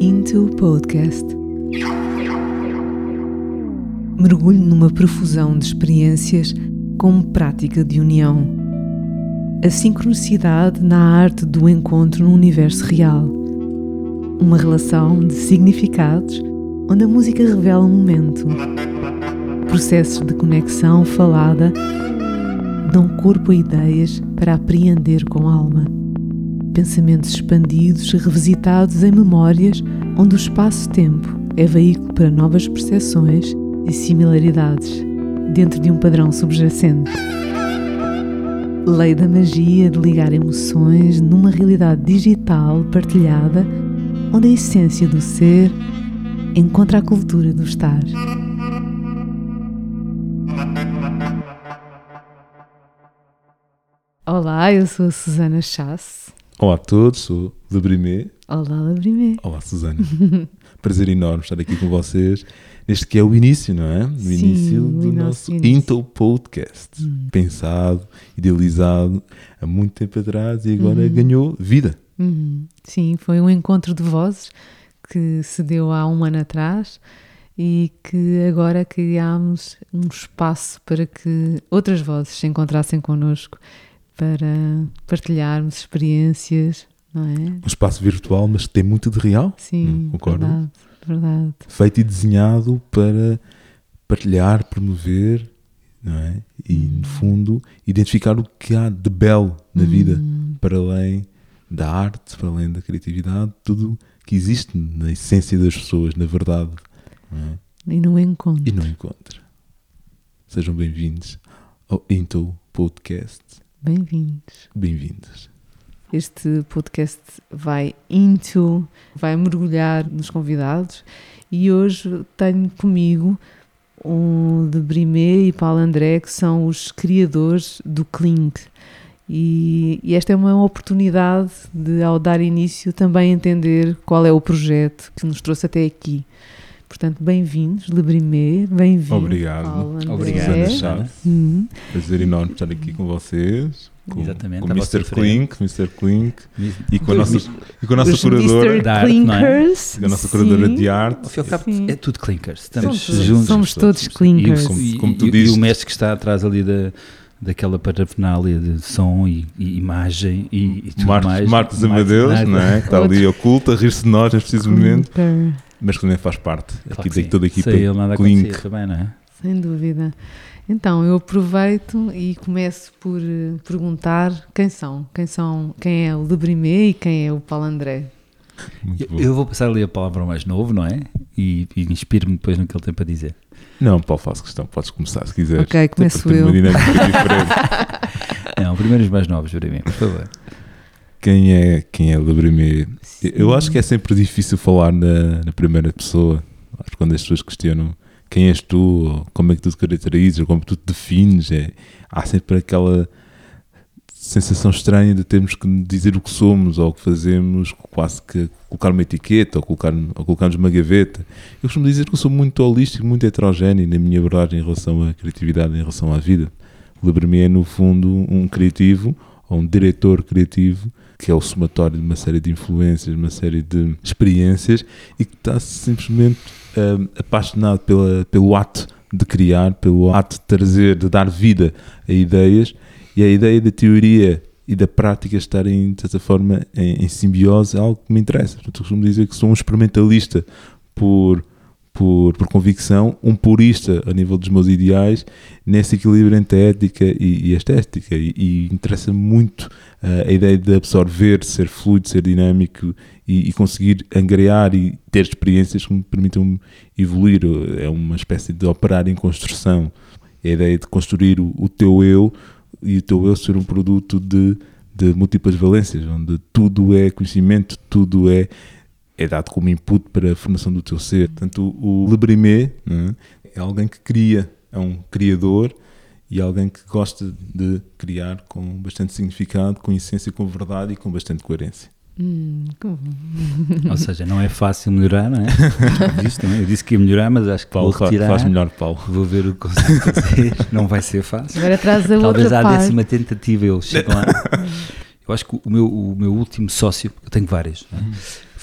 Into Podcast. Mergulho numa profusão de experiências como prática de união. A sincronicidade na arte do encontro no universo real. Uma relação de significados onde a música revela um momento. Processos de conexão falada dão corpo a ideias para apreender com alma. Pensamentos expandidos revisitados em memórias onde o espaço-tempo é veículo para novas percepções e similaridades dentro de um padrão subjacente. Lei da magia de ligar emoções numa realidade digital partilhada onde a essência do ser encontra a cultura do estar. Olá, eu sou a Susana Chasse. Olá a todos, sou Labrimé. Olá, Labrimé. Olá, Susana. Prazer enorme estar aqui com vocês neste que é o início, não é? O Sim, início do nosso nosso. Intel Podcast. Pensado, idealizado há muito tempo atrás e agora ganhou vida. Uhum. Sim, foi um encontro de vozes que se deu há um ano atrás e que agora criámos um espaço para que outras vozes se encontrassem connosco para partilharmos experiências, não é? Um espaço virtual, mas tem muito de real. Sim, Hum, concordo. verdade, verdade. Feito e desenhado para partilhar, promover, não é? E, no fundo, identificar o que há de belo na vida, para além da arte, para além da criatividade, tudo que existe na essência das pessoas, na verdade. não é? E no encontro. E não encontra. Sejam bem-vindos ao Intel Podcast. Bem-vindos. Bem-vindos. Este podcast vai into, vai mergulhar nos convidados e hoje tenho comigo o de Brimé e Paulo André, que são os criadores do Clink. E, e esta é uma oportunidade de, ao dar início, também entender qual é o projeto que nos trouxe até aqui. Portanto, bem-vindos, Lebrimé, bem-vindo. Obrigado. Paulo André. Obrigado. Chaves. Uhum. Prazer enorme estar aqui com vocês. Com, Exatamente, com o Mr. Clink, Mr. Clink e com a nossa, Mis- e com a nossa Os curadora, da arte, é? Clinkers. com a nossa curadora sim. de arte. Cabo, é tudo clinkers. Estamos Somos, juntos. somos todos clinkers. como- e, como tu e- dizes. e o mestre que está atrás ali da, daquela parafernália de som e, e imagem e, e tudo Marcos, mais. Marcos Amadeus, nada. não é? que está ali oculto, a rir-se de nós neste preciso momento, mas que também faz parte Claro aqui de sim. toda a equipa Sem ele nada Clink. também, não é? sem dúvida. Então, eu aproveito e começo por eh, perguntar quem são, quem são, quem é o Lebrimé e quem é o Paulo André. Eu, vou passar ali a palavra ao mais novo, não é? E, e inspiro-me depois no que ele tem para dizer. Não, Paulo, faço questão, podes começar se quiseres. Ok, começo eu. Uma dinâmica diferente. Não, primeiro os mais novos, para mim, por favor. Quem é, quem é Labrimé? Sim. Eu acho que é sempre difícil falar na, na primeira pessoa. Acho que quando as pessoas questionam quem és tu, como é que tu te caracterizas, como tu te defines, é, há sempre aquela sensação estranha de termos que dizer o que somos ou o que fazemos, quase que colocar uma etiqueta ou colocar, ou colocarmos uma gaveta. Eu costumo dizer que eu sou muito holístico, muito heterogéneo na minha abordagem em relação à criatividade, em relação à vida. O Labramé é, no fundo, um criativo ou um diretor criativo que é o somatório de uma série de influências, uma série de experiências e que está simplesmente hum, apaixonado pela, pelo ato de criar, pelo ato de trazer, de dar vida a ideias e a ideia da teoria e da prática estarem, de certa forma, em, em simbiose é algo que me interessa. Eu costumo dizer que sou um experimentalista por, por, por convicção, um purista a nível dos meus ideais, nesse equilíbrio entre a ética e, e a estética. E, e interessa-me muito ah, a ideia de absorver, ser fluido, ser dinâmico e, e conseguir angariar e ter experiências que me permitam evoluir. É uma espécie de operar em construção. É a ideia de construir o, o teu eu e o teu eu ser um produto de, de múltiplas valências, onde tudo é conhecimento, tudo é, é dado como input para a formação do teu ser. Portanto, o, o Lebrimé né, é alguém que cria, é um criador e alguém que gosta de criar com bastante significado, com essência, com verdade e com bastante coerência. Hum, Ou seja, não é fácil melhorar, não é? Eu disse, também, eu disse que ia melhorar, mas acho que Paulo, vou retirar. faz melhor, Paulo. Vou ver o que consigo fazer. Não vai ser fácil. Agora traz a Talvez outra à parte. décima tentativa eu chego lá. Eu acho que o meu, o meu último sócio, eu tenho vários, não é?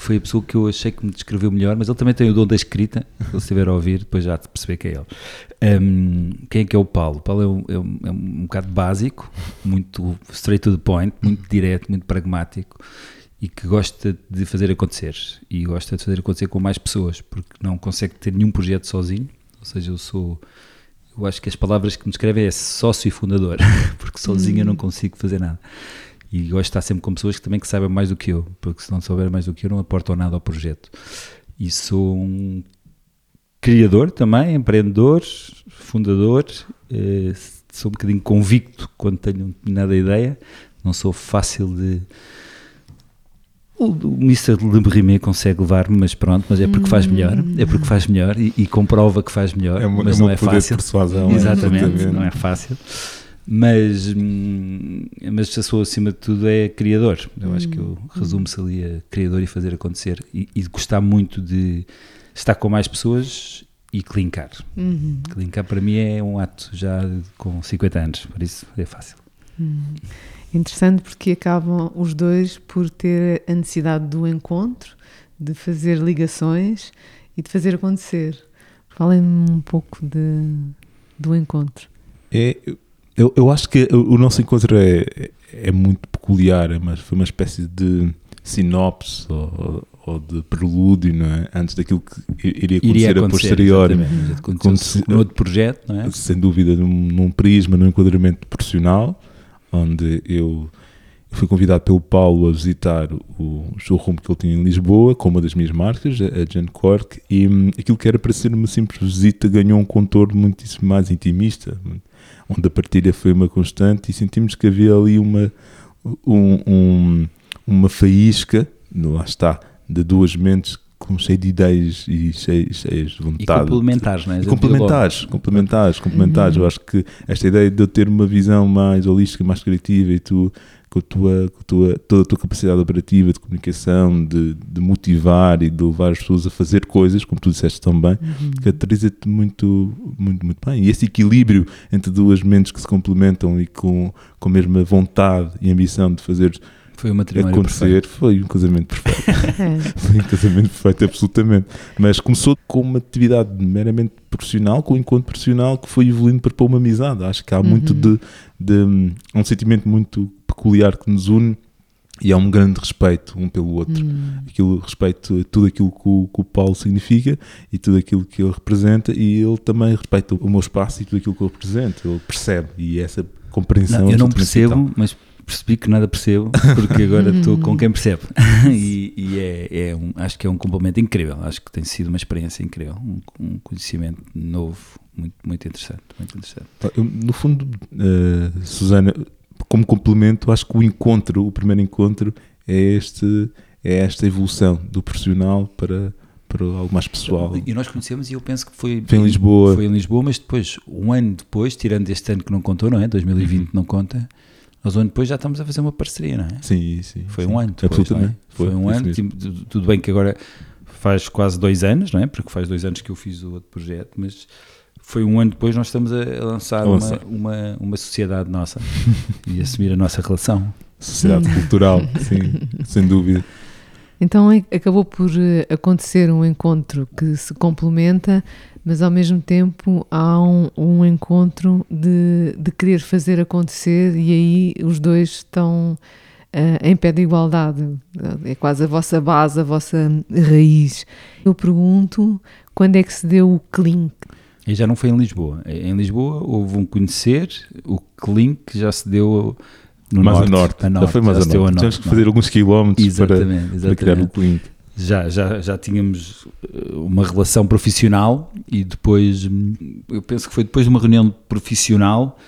Foi a pessoa que eu achei que me descreveu melhor, mas ele também tem o dom da escrita. Se ele estiver a ouvir, depois já te perceber que é ele. Um, quem é que é o Paulo? O Paulo é um, é, um, é um bocado básico, muito straight to the point, muito direto, muito pragmático e que gosta de fazer acontecer e gosta de fazer acontecer com mais pessoas porque não consegue ter nenhum projeto sozinho ou seja, eu sou eu acho que as palavras que me descrevem é sócio e fundador porque sozinho eu não consigo fazer nada e gosto de estar sempre com pessoas que também que saibam mais do que eu porque se não souber mais do que eu não aportam nada ao projeto e sou um criador também, empreendedor fundador eh, sou um bocadinho convicto quando tenho nada ideia não sou fácil de o, o Mr. Lembrime consegue levar-me, mas pronto, mas é porque faz melhor, é porque faz melhor e, e comprova que faz melhor, É uma- mas é não uma é poder de fácil. persuasão, é, Exatamente, exatamente. não é fácil. Mas, hum, mas se eu sou acima de tudo é criador. Eu acho que eu resumo-se ali a criador e fazer acontecer e, e gostar muito de estar com mais pessoas e clinkar. Uhum. Clinkar para mim é um ato já com 50 anos, por isso é fácil. Interessante porque acabam os dois por ter a necessidade do encontro, de fazer ligações e de fazer acontecer. Falem-me um pouco de, do encontro. É, eu, eu acho que o, nosso encontro é, é muito peculiar, é uma, foi uma espécie de sinopse ou, ou de prelúdio, não é? Antes daquilo que iria acontecer, Iria a acontecer, posteriori. exatamente. Já aconteceu outro projeto, não é? sem dúvida num, num prisma, num enquadramento profissional, onde eu fui convidado pelo Paulo a visitar o showroom que ele tinha em Lisboa, com uma das minhas marcas, a a Jan Cork, e hum, aquilo que era para ser uma simples visita ganhou um contorno muitíssimo mais intimista, onde a partilha foi uma constante e sentimos que havia ali uma, um, um- uma faísca, lá está, de duas mentes com cheio de ideias e cheias, cheias de E vontade. complementares, não é? E complementares, complementares, complementares. Eu acho que esta ideia de eu ter uma visão mais holística, mais criativa e tu, com a tua, com a tua, toda a tua capacidade operativa de comunicação, de, de motivar e de levar as pessoas a fazer coisas, como tu disseste tão bem, caracteriza-te muito, muito, muito bem. E esse equilíbrio entre duas mentes que se complementam e com, com a mesma vontade e ambição de fazer Foi uma matrimónio acontecer foi um casamento perfeito. É. Foi um casamento perfeito, absolutamente. Mas começou com uma atividade meramente profissional, com um encontro profissional que foi evoluindo para para uma amizade. Acho que há muito de, de- há um sentimento muito peculiar que nos une e há um grande respeito um pelo outro. Aquilo, respeito a tudo aquilo que o, que o Paulo significa e tudo aquilo que ele representa e ele também respeita o meu espaço e tudo aquilo que eu represento. Ele percebe e essa compreensão Não, é eu não absolutamente percebo, vital. mas percebi que nada percebo, porque agora estou com quem percebe. e e é, é um, acho que é um complemento incrível. Acho que tem sido uma experiência incrível, um, um conhecimento novo, muito, muito interessante. Muito interessante. Eu, no fundo, eh, Susana, como complemento, acho que o encontro, o primeiro encontro, é, este, é esta evolução do profissional para, para algo mais pessoal. E nós conhecemos e eu penso que foi, Foi em Lisboa. Foi em Lisboa, mas depois, um ano depois, tirando este ano que não contou, não é? 2020 Uhum. não conta, nós um ano depois já estamos a fazer uma parceria, não é? Sim, sim. Foi sim. um ano depois, Absolutamente. não é? Foi, um isso ano, tipo, tu- tudo bem que agora faz quase dois anos, não é? Porque faz dois anos que eu fiz o outro projeto, mas foi um ano depois nós estamos a, a lançar A lançar. Uma, uma, uma sociedade nossa e assumir a nossa relação. Sociedade cultural, sim, sem dúvida. Então é- acabou por eh, acontecer um encontro que se complementa, mas ao mesmo tempo há um, um encontro de, de querer fazer acontecer e aí os dois estão eh, em pé de igualdade. É quase a vossa base, a vossa raiz. Eu pergunto quando é que se deu o clink? E já não foi em Lisboa. Em Lisboa houve um conhecer, o Clink já se deu no mais norte, a norte. a norte. Já foi mais já a norte. a Temos que norte, fazer alguns quilómetros para, Exatamente, para criar o exatamente. Já, já, já tínhamos eh, uma relação profissional e depois, hum, eu penso que foi depois de uma reunião profissional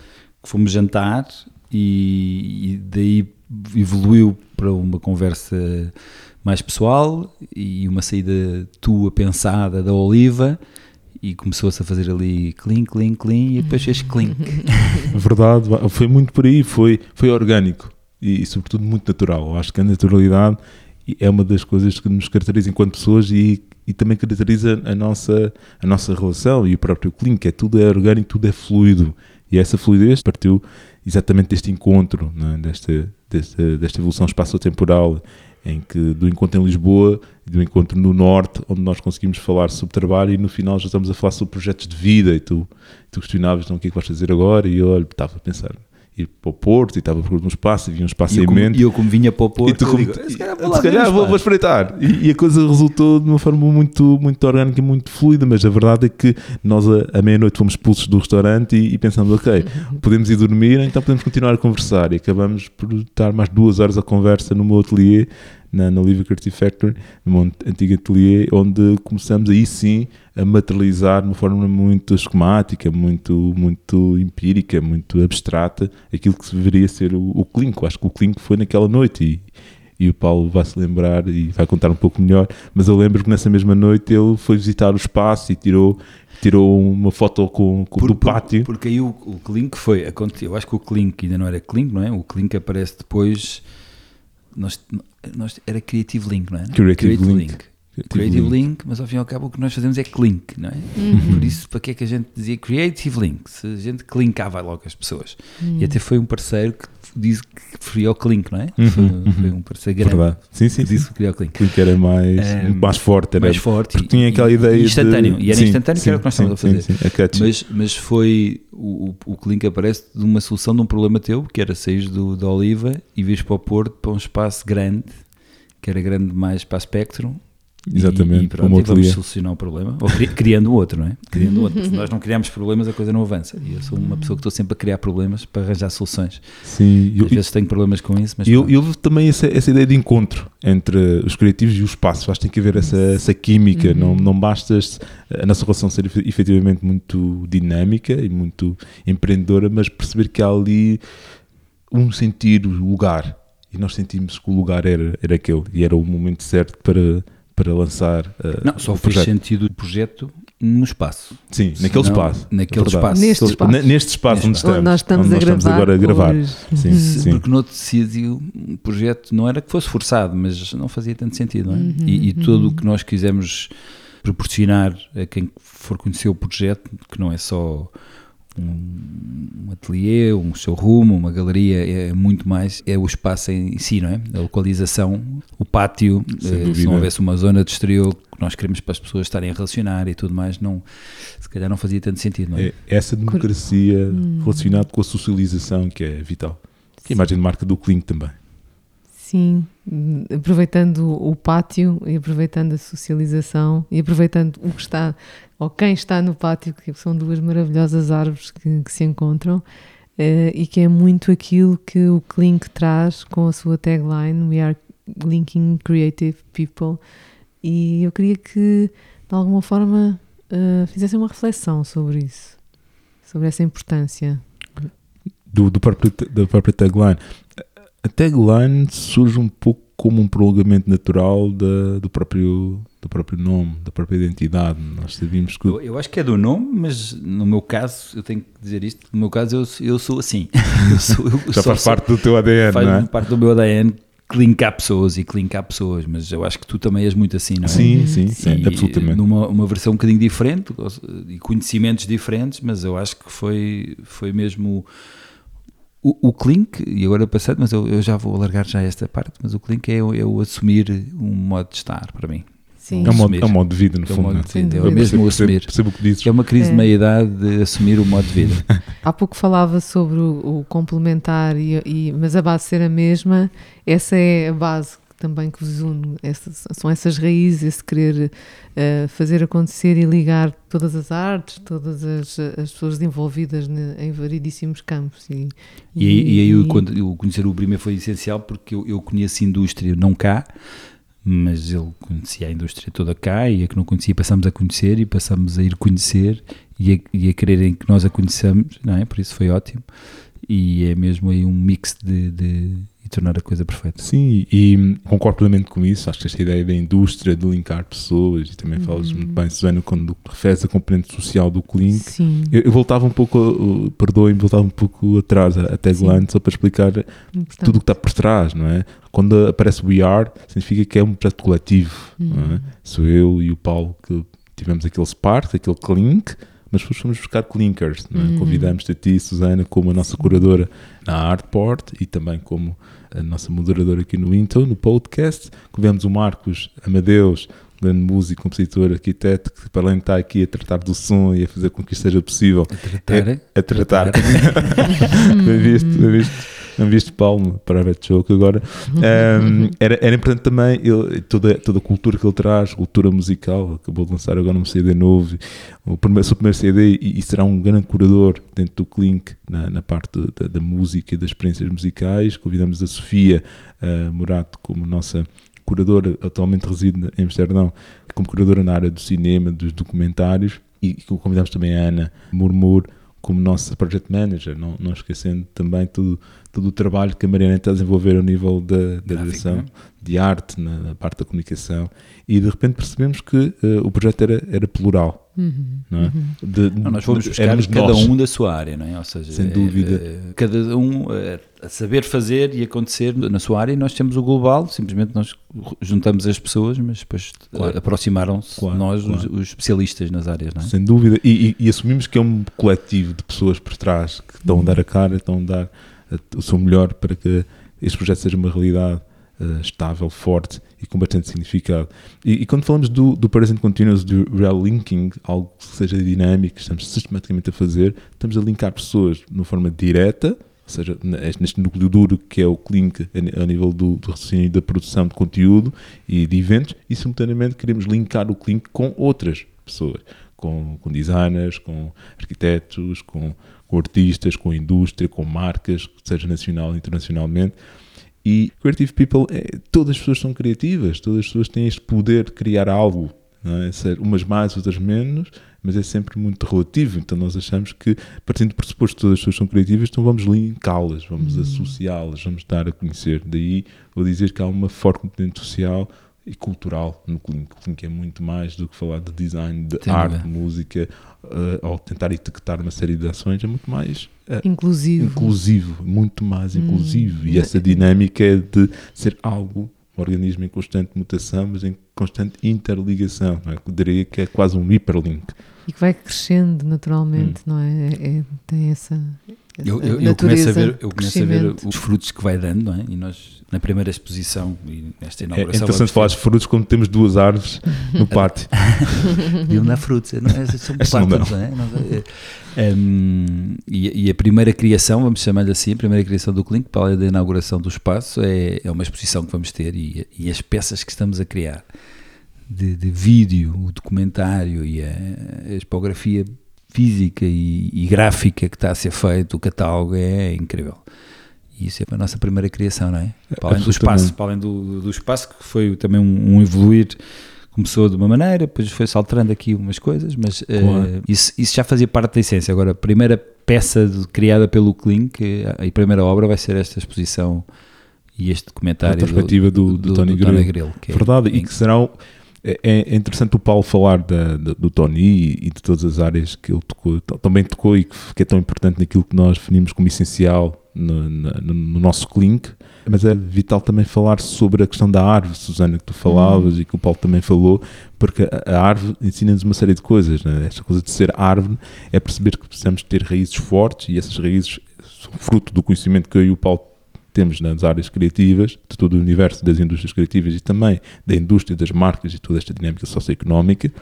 que fomos jantar e, e daí evoluiu para uma conversa mais pessoal e uma saída tua pensada da Oliva e começou-se a fazer ali clink, clink, clink e depois fez clink. Verdade, foi muito por aí, foi, foi orgânico e, e, sobretudo muito natural. Acho que a naturalidade é uma das coisas que nos caracteriza enquanto pessoas e, e também caracteriza a nossa, a nossa relação e o próprio Clink, é tudo é orgânico, tudo é fluido. E essa fluidez partiu exatamente deste encontro, é? desta, desta, desta evolução espaço-temporal em que do encontro em Lisboa e do encontro no Norte, onde nós conseguimos falar sobre trabalho e no final já estamos a falar sobre projetos de vida. E tu, tu questionavas então, o que é que vais fazer agora? E eu olha, estava a pensar ir para o Porto e estava a procurar um espaço e havia um espaço E em mente e eu como vinha para o Porto, e tu como, digo, se calhar vou, se calhar vou, vou espreitar. E, e a coisa resultou de uma forma muito, muito orgânica e muito fluida, mas a verdade é que nós a meia-noite fomos expulsos do restaurante e, e pensamos, ok, podemos ir dormir, então podemos continuar a conversar. E acabamos por estar mais duas horas a conversa no meu ateliê, na, na Creative Factory, no meu antigo ateliê, onde começamos aí sim a materializar de uma forma muito esquemática, muito, muito empírica, muito abstrata, aquilo que deveria ser o, o Clinco. Acho que o Clinco foi naquela noite e, e o Paulo vai se lembrar e vai contar um pouco melhor, mas eu lembro que nessa mesma noite ele foi visitar o espaço e tirou, tirou uma foto com, com Por- do por- pátio. Porque aí o, o Clink foi, eu acho que o Clink ainda não era Clink, não é? O Clink aparece depois, nós, nós, era Creative Link, não é? Creative Link. Creative Link, mas ao fim e ao cabo o que nós fazemos é Clink, não é? Uhum. Por isso, para que é que a gente dizia Creative Link? Se a gente clincava logo as pessoas. E até foi um parceiro que disse que preferia o Clink, não é? Uhum, foi, uhum. foi um parceiro grande Verdade. Sim, sim, sim. disse que queria o Clink. Clinco era mais, É, muito mais forte. Era, mais forte porque e- tinha aquela e- ideia instantâneo. de, E era sim, instantâneo que era o que nós sim, estávamos a fazer. Sim, sim, catchy. Mas, mas foi o, o, o Clink aparece de uma solução de um problema teu, que era sair do, da Oliva e vires para o Porto para um espaço grande, que era grande mais para a Spectrum. Exatamente, e, e pronto, e vamos solucionar o problema. Ou cri- criando outro, não é? Criando outro. Se nós não criamos problemas, a coisa não avança. E eu sou uma pessoa que estou sempre a criar problemas para arranjar soluções. Sim, eu, Às vezes tenho problemas com isso, mas E eu, eu também essa, essa ideia de encontro entre os criativos e o espaço. Acho que tem que haver essa, essa química. Uhum. Não, não basta a nossa relação ser efe- efetivamente muito dinâmica e muito empreendedora, mas perceber que há ali um sentir o lugar. E nós sentimos que o lugar era, era aquele e era o momento certo para, para lançar uh, não, só o fez sentido o projeto no espaço. Sim, naquele Senão, espaço. naquele É espaço. Neste espaço. Ne- Neste espaço Neste onde espaço. estamos. Onde nós estamos onde a nós gravar. agora a gravar. hoje. Sim, sim. Porque noutro sítio o projeto não era que fosse forçado, mas não fazia tanto sentido, não é? Uhum, e, e tudo o que nós quisemos proporcionar a quem for conhecer o projeto, que não é só um, um ateliê, um showroom, uma galeria, é muito mais, é o espaço em si, não é? A localização, o pátio, eh, se não houvesse uma zona de exterior que nós queremos para as pessoas estarem a relacionar e tudo mais, não, se calhar não fazia tanto sentido, não é? É essa democracia Hum. relacionada com a socialização que é vital. Que é a imagem de marca do Clink também. Sim, hum, aproveitando o pátio e aproveitando a socialização e aproveitando o que está, ou quem está no pátio, que são duas maravilhosas árvores que, que se encontram, eh, e que é muito aquilo que o Clink traz com a sua tagline We are linking creative people. E eu queria que, de alguma forma, eh, fizessem uma reflexão sobre isso, sobre essa importância. Do, do próprio, da própria tagline. A tagline surge um pouco como um prolongamento natural da, do, próprio, do próprio nome, da própria identidade. Nós sabíamos que. Eu, eu acho que é do nome, mas no meu caso, eu tenho que dizer isto, no meu caso eu, eu sou assim. Eu sou, eu já só faz sou- parte do teu ADN, faz não é? parte do meu ADN clinkar pessoas e clinkar pessoas, mas eu acho que tu também és muito assim, não é? Sim, sim, sim, E, absolutamente. Numa uma versão um bocadinho diferente e conhecimentos diferentes, mas eu acho que foi, foi mesmo o, o Clink, e agora passando, mas eu, eu já vou alargar já esta parte, mas o Clink é, o- é assumir um modo de estar para mim. Sim, É um, modo, assumir. é um modo de vida, no É um fundo. modo Sem vida, é dúvida. o mesmo o percebo, assumir. percebo o que dizes. É uma crise É. de meia-idade de assumir o modo de vida. Há pouco falava sobre o, o complementar, e, e- mas a base ser a mesma, essa é a base que também que vos une. Essas- são essas raízes, esse querer eh, fazer acontecer e ligar todas as artes, todas as, as pessoas envolvidas ne- em variedíssimos campos. E, E aí, e aí o, quando, eu conhecer o Brima foi essencial porque eu, eu conheço a indústria não cá, mas ele conhecia a indústria toda cá e a que não conhecia passamos a conhecer e passamos a ir conhecer e a, e a quererem que nós a conheçamos, não é? Por isso foi ótimo. E é mesmo aí um mix de, de e tornar a coisa perfeita. Sim, e concordo plenamente com isso. Acho que esta ideia da indústria, de linkar pessoas, e também falas Uhum. muito bem, Susana, quando referes a componente social do Clink. Sim, Eu, eu voltava um pouco, perdoem-me, voltava um pouco atrás, até tagline, só para explicar importante. tudo o que está por trás, não é? Quando aparece We Are, significa que é um projeto coletivo, não é? Uhum. Sou eu e o Paulo que tivemos aquele spark, aquele clink, mas fomos buscar clinkers. Uhum. Convidamos a ti, Susana, como a nossa curadora na Artport e também como a nossa moderadora aqui no Into, no podcast. Convidamos o Marcos Amadeus, grande músico, compositor, arquiteto, que para além de estar aqui a tratar do som e a fazer com que isto seja possível, a tratar, é, a tratar. bem visto, bem visto. Não viste para a Joke agora. Um, era, era importante também ele, toda, toda a cultura que ele traz, cultura musical. Acabou de lançar agora um CD novo, o primeiro, seu primeiro CD, e, e, será um grande curador dentro do Clink, na, na parte da, da, música e das experiências musicais. Convidamos a Sofia uh, Murato como nossa curadora, atualmente reside em Amsterdão, como curadora na área do cinema, dos documentários, e convidamos também a Ana Murmur como nossa project manager, não, não esquecendo também tudo, todo o trabalho que a Mariana está a desenvolver ao nível da, da direção né? de arte, na, na, parte da comunicação, e de repente percebemos que uh, o projeto era, era plural. Uhum, não é? Uhum. De, não, nós fomos buscar cada nós. um da sua área, não é? Ou seja, sem dúvida. É, cada um é, a saber fazer e acontecer na sua área, e nós temos o global, simplesmente nós juntamos as pessoas, mas depois claro. aproximaram-se claro, nós, claro. Os, os, especialistas nas áreas, não é? Sem dúvida, e, e, e, assumimos que é um coletivo de pessoas por trás que estão a dar a cara, estão a dar o seu melhor para que este projeto seja uma realidade uh, estável, forte e com bastante significado. E, e quando falamos do, do present continuous, do real linking, algo que seja dinâmico, que estamos sistematicamente a fazer, estamos a linkar pessoas de uma forma direta, ou seja, neste núcleo duro que é o Clink a nível do, do raciocínio da produção de conteúdo e de eventos, e simultaneamente queremos linkar o Clink com outras pessoas, com, com designers, com arquitetos, com com artistas, com indústria, com marcas, seja nacional ou internacionalmente. E Creative People, é, todas as pessoas são criativas, todas as pessoas têm este poder de criar algo, é? umas mais, outras menos, mas é sempre muito relativo. Então nós achamos que, partindo do pressuposto que todas as pessoas são criativas, então vamos linká-las, vamos uhum. associá-las, vamos dar a conhecer. Daí vou dizer que há uma forte componente social e cultural no Clink. O Clink é muito mais do que falar de design, de arte, de música, uh, ao tentar etiquetar uma série de ações, é muito mais uh, inclusivo. inclusivo, muito mais hum. inclusivo. E essa dinâmica é de ser algo, um organismo em constante mutação, mas em constante interligação. Não é? Eu diria que é quase um hiperlink. E que vai crescendo naturalmente, hum. não é? é? é tem essa, eu, eu, eu, começo a ver, eu começo a ver os frutos que vai dando, não é? E nós, na primeira exposição e nesta é inauguração. É interessante falar de frutos quando temos duas árvores no pátio. e não há frutos, não é? São plantas, não. não é? Um, e, e, a primeira criação, vamos chamar-lhe assim, a primeira criação do Clink, para além da inauguração do espaço, é, é uma exposição que vamos ter e, e as peças que estamos a criar de, de vídeo, o documentário e a, a expografia física e, e, gráfica que está a ser feito, o catálogo é incrível. E isso é a nossa primeira criação, não é? Para além do espaço, para além do, do espaço que foi também um, um, evoluir, começou de uma maneira, depois foi-se alterando aqui umas coisas, mas uh, isso, isso já fazia parte da essência. Agora, a primeira peça de, criada pelo Clink, a, a primeira obra vai ser esta exposição e este documentário. A perspectiva do, do, do, do Tony, Tony Grill. É Verdade, e que será é, é interessante o Paulo falar da, da, do Tony e de todas as áreas que ele tocou, também tocou e que é tão importante naquilo que nós definimos como essencial no, no, no nosso Clink, mas é vital também falar sobre a questão da árvore, Susana, que tu falavas uhum. e que o Paulo também falou, porque a, a árvore ensina-nos uma série de coisas. Né? Esta coisa de ser árvore é perceber que precisamos ter raízes fortes e essas raízes são fruto do conhecimento que eu e o Paulo temos nas áreas criativas, de todo o universo das indústrias criativas e também da indústria das marcas e toda esta dinâmica socioeconómica,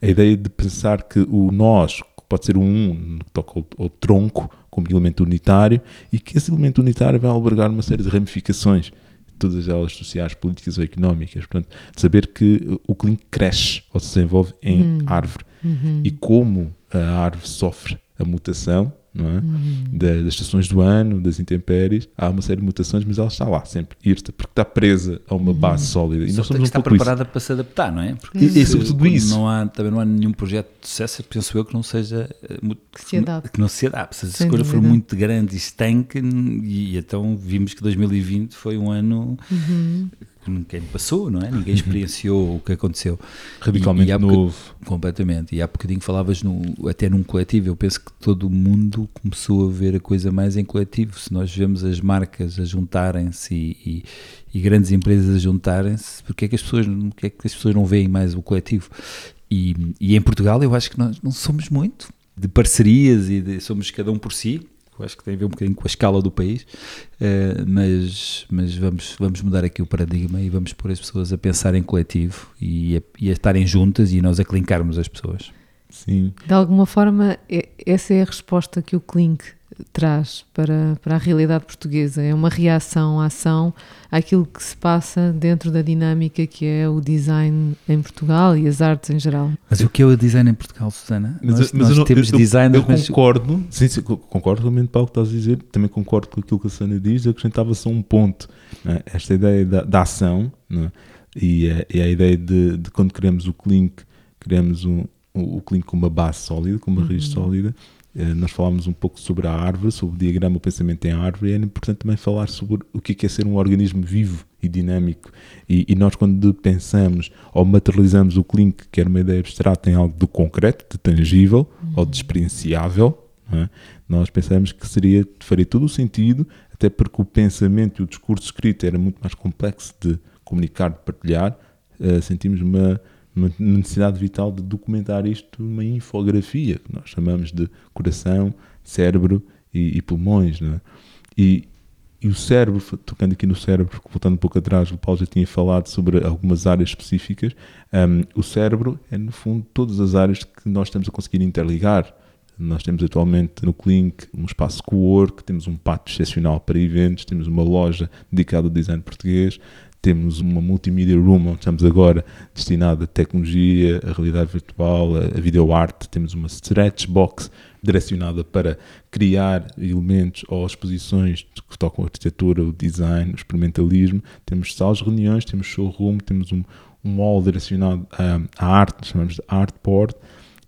a ideia de pensar que o nós pode ser um um, que toca ao, ao tronco como elemento unitário e que esse elemento unitário vai albergar uma série de ramificações todas elas sociais, políticas ou económicas. Portanto, saber que o clink cresce ou se desenvolve em hum. árvore uhum. e como a árvore sofre a mutação é? Uhum. Das, das, estações do ano, das intempéries, há uma série de mutações, mas ela está lá sempre, irta, porque está presa a uma uhum. base sólida. E nós somos um está preparada isso. para se adaptar, não é? Porque e, sobretudo isso. Não há, também não há nenhum projeto de sucesso, penso eu, que não seja eh, que se adapte. Que não se adapte. Se a escolha for muito grande e estanque, e, e, então vimos que 2020 foi um ano uhum ninguém passou, não é? Ninguém experienciou o que aconteceu. Radicalmente e, e novo. Completamente. E há bocadinho falavas no, até num coletivo. Eu penso que todo mundo começou a ver a coisa mais em coletivo. Se nós vemos as marcas a juntarem-se e, e, e, grandes empresas a juntarem-se, porque é que as pessoas, porque é que as pessoas não veem mais o coletivo? E, e em Portugal eu acho que nós não somos muito de parcerias e de, somos cada um por si. Eu acho que tem a ver um bocadinho com a escala do país, uh, mas, mas vamos, vamos mudar aqui o paradigma e vamos pôr as pessoas a pensar em coletivo e a, e a estarem juntas e nós a clincarmos as pessoas. Sim. De alguma forma, essa é a resposta que o Clink traz para, para a realidade portuguesa. É uma reação à ação àquilo que se passa dentro da dinâmica que é o design em Portugal e as artes em geral. Mas o que é o design em Portugal, Susana? Mas, nós, mas nós eu, temos eu, design. Eu, concordo, sim, sim, concordo realmente para o que estás a dizer, também concordo com aquilo que a Susana diz, acrescentava só um ponto. É? Esta ideia da, da ação é? e, a, e, a, ideia de, de quando criamos o Clink, criamos um, o, o Clink com uma base sólida, com uma raiz uhum. sólida, eh, nós falámos um pouco sobre a árvore, sobre o diagrama o pensamento em árvore, e é importante também falar sobre o que é ser um organismo vivo e dinâmico. E, e nós, quando pensamos ou materializamos o Clink, que era uma ideia abstrata, em algo do concreto, de tangível uhum. ou de experienciável, é? nós pensamos que seria, faria todo o sentido, até porque o pensamento e o discurso escrito era muito mais complexo de comunicar, de partilhar, uh, sentimos uma uma necessidade vital de documentar isto numa infografia, que nós chamamos de coração, cérebro e, e pulmões. É? E, e, o cérebro, tocando aqui no cérebro, voltando um pouco atrás, o Paulo já tinha falado sobre algumas áreas específicas. Um, o cérebro é, no fundo, todas as áreas que nós estamos a conseguir interligar. Nós temos atualmente no Clink um espaço co-work, temos um pátio excepcional para eventos, temos uma loja dedicada ao design português, temos uma multimedia room onde estamos agora destinada à tecnologia, à realidade virtual, a videoarte. Temos uma stretch box direcionada para criar elementos ou exposições que tocam a arquitetura, o design, o experimentalismo. Temos salas de reuniões, temos showroom, temos um, um mall direcionado à, à arte, chamamos de artboard,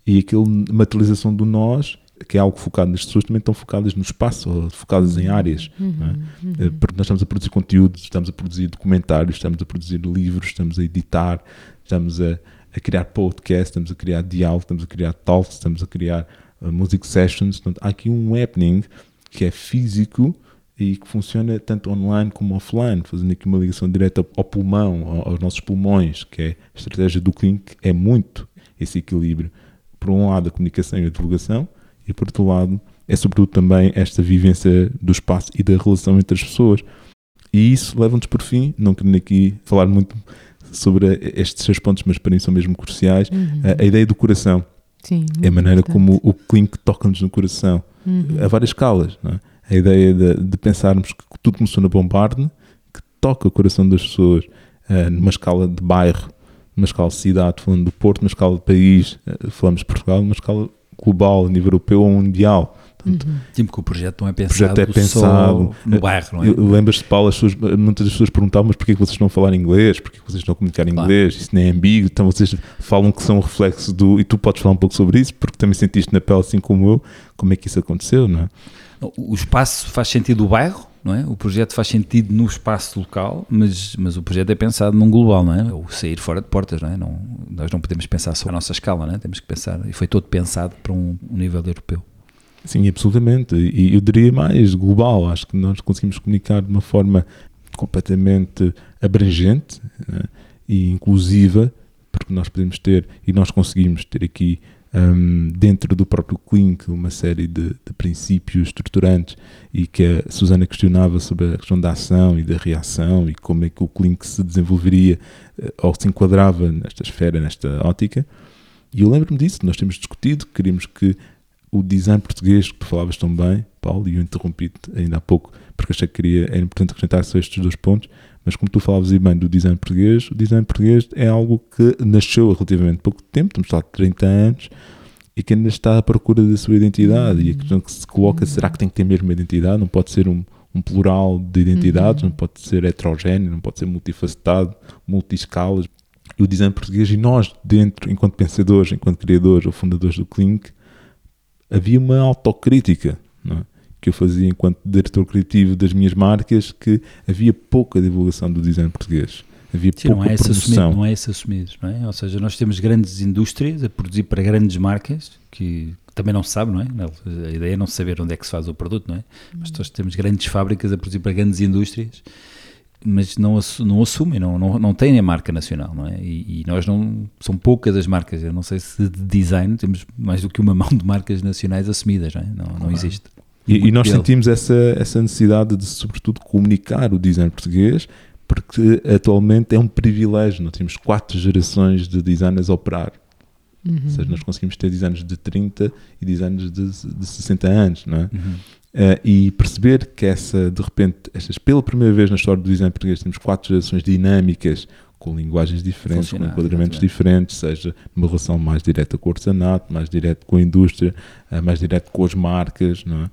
e aquela materialização do nós que é algo focado nas pessoas, também estão focadas no espaço, focadas em áreas. Uhum, é? uhum. Eh, porque nós estamos a produzir conteúdo, estamos a produzir documentários, estamos a produzir livros, estamos a editar, estamos a, a criar podcasts, estamos a criar diálogo, estamos a criar talks, estamos a criar uh, music sessions. Portanto, há aqui um happening que é físico e que funciona tanto online como offline, fazendo aqui uma ligação direta ao pulmão, aos nossos pulmões, que é a estratégia do Clink, é muito esse equilíbrio. Por um lado, a comunicação e a divulgação, e por outro lado é sobretudo também esta vivência do espaço e da relação entre as pessoas. E isso leva-nos por fim, não querendo aqui falar muito sobre estes seis pontos, mas para mim são mesmo cruciais, uhum. a, a, ideia do coração. Sim, é a maneira importante. como o Clink toca-nos no coração, uhum. a várias escalas. É? A ideia de, de, pensarmos que tudo começou na Bombarde, que toca o coração das pessoas uh, numa escala de bairro, numa escala de cidade, falando do Porto, numa escala de país, uh, falamos de Portugal, numa escala global, a nível europeu ou mundial. Portanto, uhum. Sim, porque o projeto não é pensado, projeto é pensado no bairro, não é? Lembras-te, Paulo, as pessoas, muitas das pessoas perguntavam, mas porquê que vocês não falar inglês? Porquê que vocês comunicar em claro. inglês? Isso nem é ambíguo, então vocês falam que são um reflexo do... E tu podes falar um pouco sobre isso, porque também sentiste na pele, assim como eu, como é que isso aconteceu, não é? O espaço faz sentido o bairro, não é? O projeto faz sentido no espaço local, mas, mas o projeto é pensado num global, não é? Ou sair fora de portas, não é? Não, nós não podemos pensar só a nossa escala, não é? Temos que pensar, e foi todo pensado para um, um nível europeu. Sim, absolutamente. E eu diria mais global. Acho que nós conseguimos comunicar de uma forma completamente abrangente né? e inclusiva, porque nós podemos ter, e nós conseguimos ter aqui um, dentro do próprio Clink uma série de, de, princípios estruturantes e que a Susana questionava sobre a questão da ação e da reação e como é que o Clink se desenvolveria uh, ou se enquadrava nesta esfera, nesta ótica. E eu lembro-me disso, nós temos discutido, queríamos que o design português, que tu falavas tão bem, Paulo, e eu interrompi-te ainda há pouco, porque achei que queria, era importante acrescentar só estes dois pontos, mas como tu falavas bem do design português, o design português é algo que nasceu há relativamente pouco tempo, estamos lá de 30 anos, e que ainda está à procura da sua identidade. E a questão que se coloca, será que tem que ter mesmo uma identidade? Não pode ser um, um plural de identidades, uhum. não pode ser heterogéneo, não pode ser multifacetado, multiscalas. E o design português, e nós, dentro, enquanto pensadores, enquanto criadores ou fundadores do Clink, havia uma autocrítica. Que eu fazia enquanto diretor criativo das minhas marcas que havia pouca divulgação do design português. Havia Sim, pouca não é produção. Assumido, não é esse assumido, não é? Ou seja, nós temos grandes indústrias a produzir para grandes marcas que também não se sabe, não é? A ideia é não saber onde é que se faz o produto, não é? Mas nós temos grandes fábricas a produzir para grandes indústrias mas não, não assumem, não, não, não têm a marca nacional, não é? E, e nós não, são poucas as marcas, eu não sei se de design temos mais do que uma mão de marcas nacionais assumidas, não é? Não, não existe. E, e nós dele. sentimos essa, essa necessidade de, sobretudo, comunicar o design português, porque atualmente é um privilégio. Nós temos quatro gerações de designers a operar. Ou seja, nós conseguimos ter designers de 30 e designers de, de 60 anos, não é? Uhum. Eh, e perceber que essa, de repente, estas, pela primeira vez na história do design português, temos quatro gerações dinâmicas, com linguagens diferentes, com enquadramentos exatamente. diferentes, seja numa relação mais direta com o artesanato, mais direto com a indústria, eh, mais direto com as marcas, não é?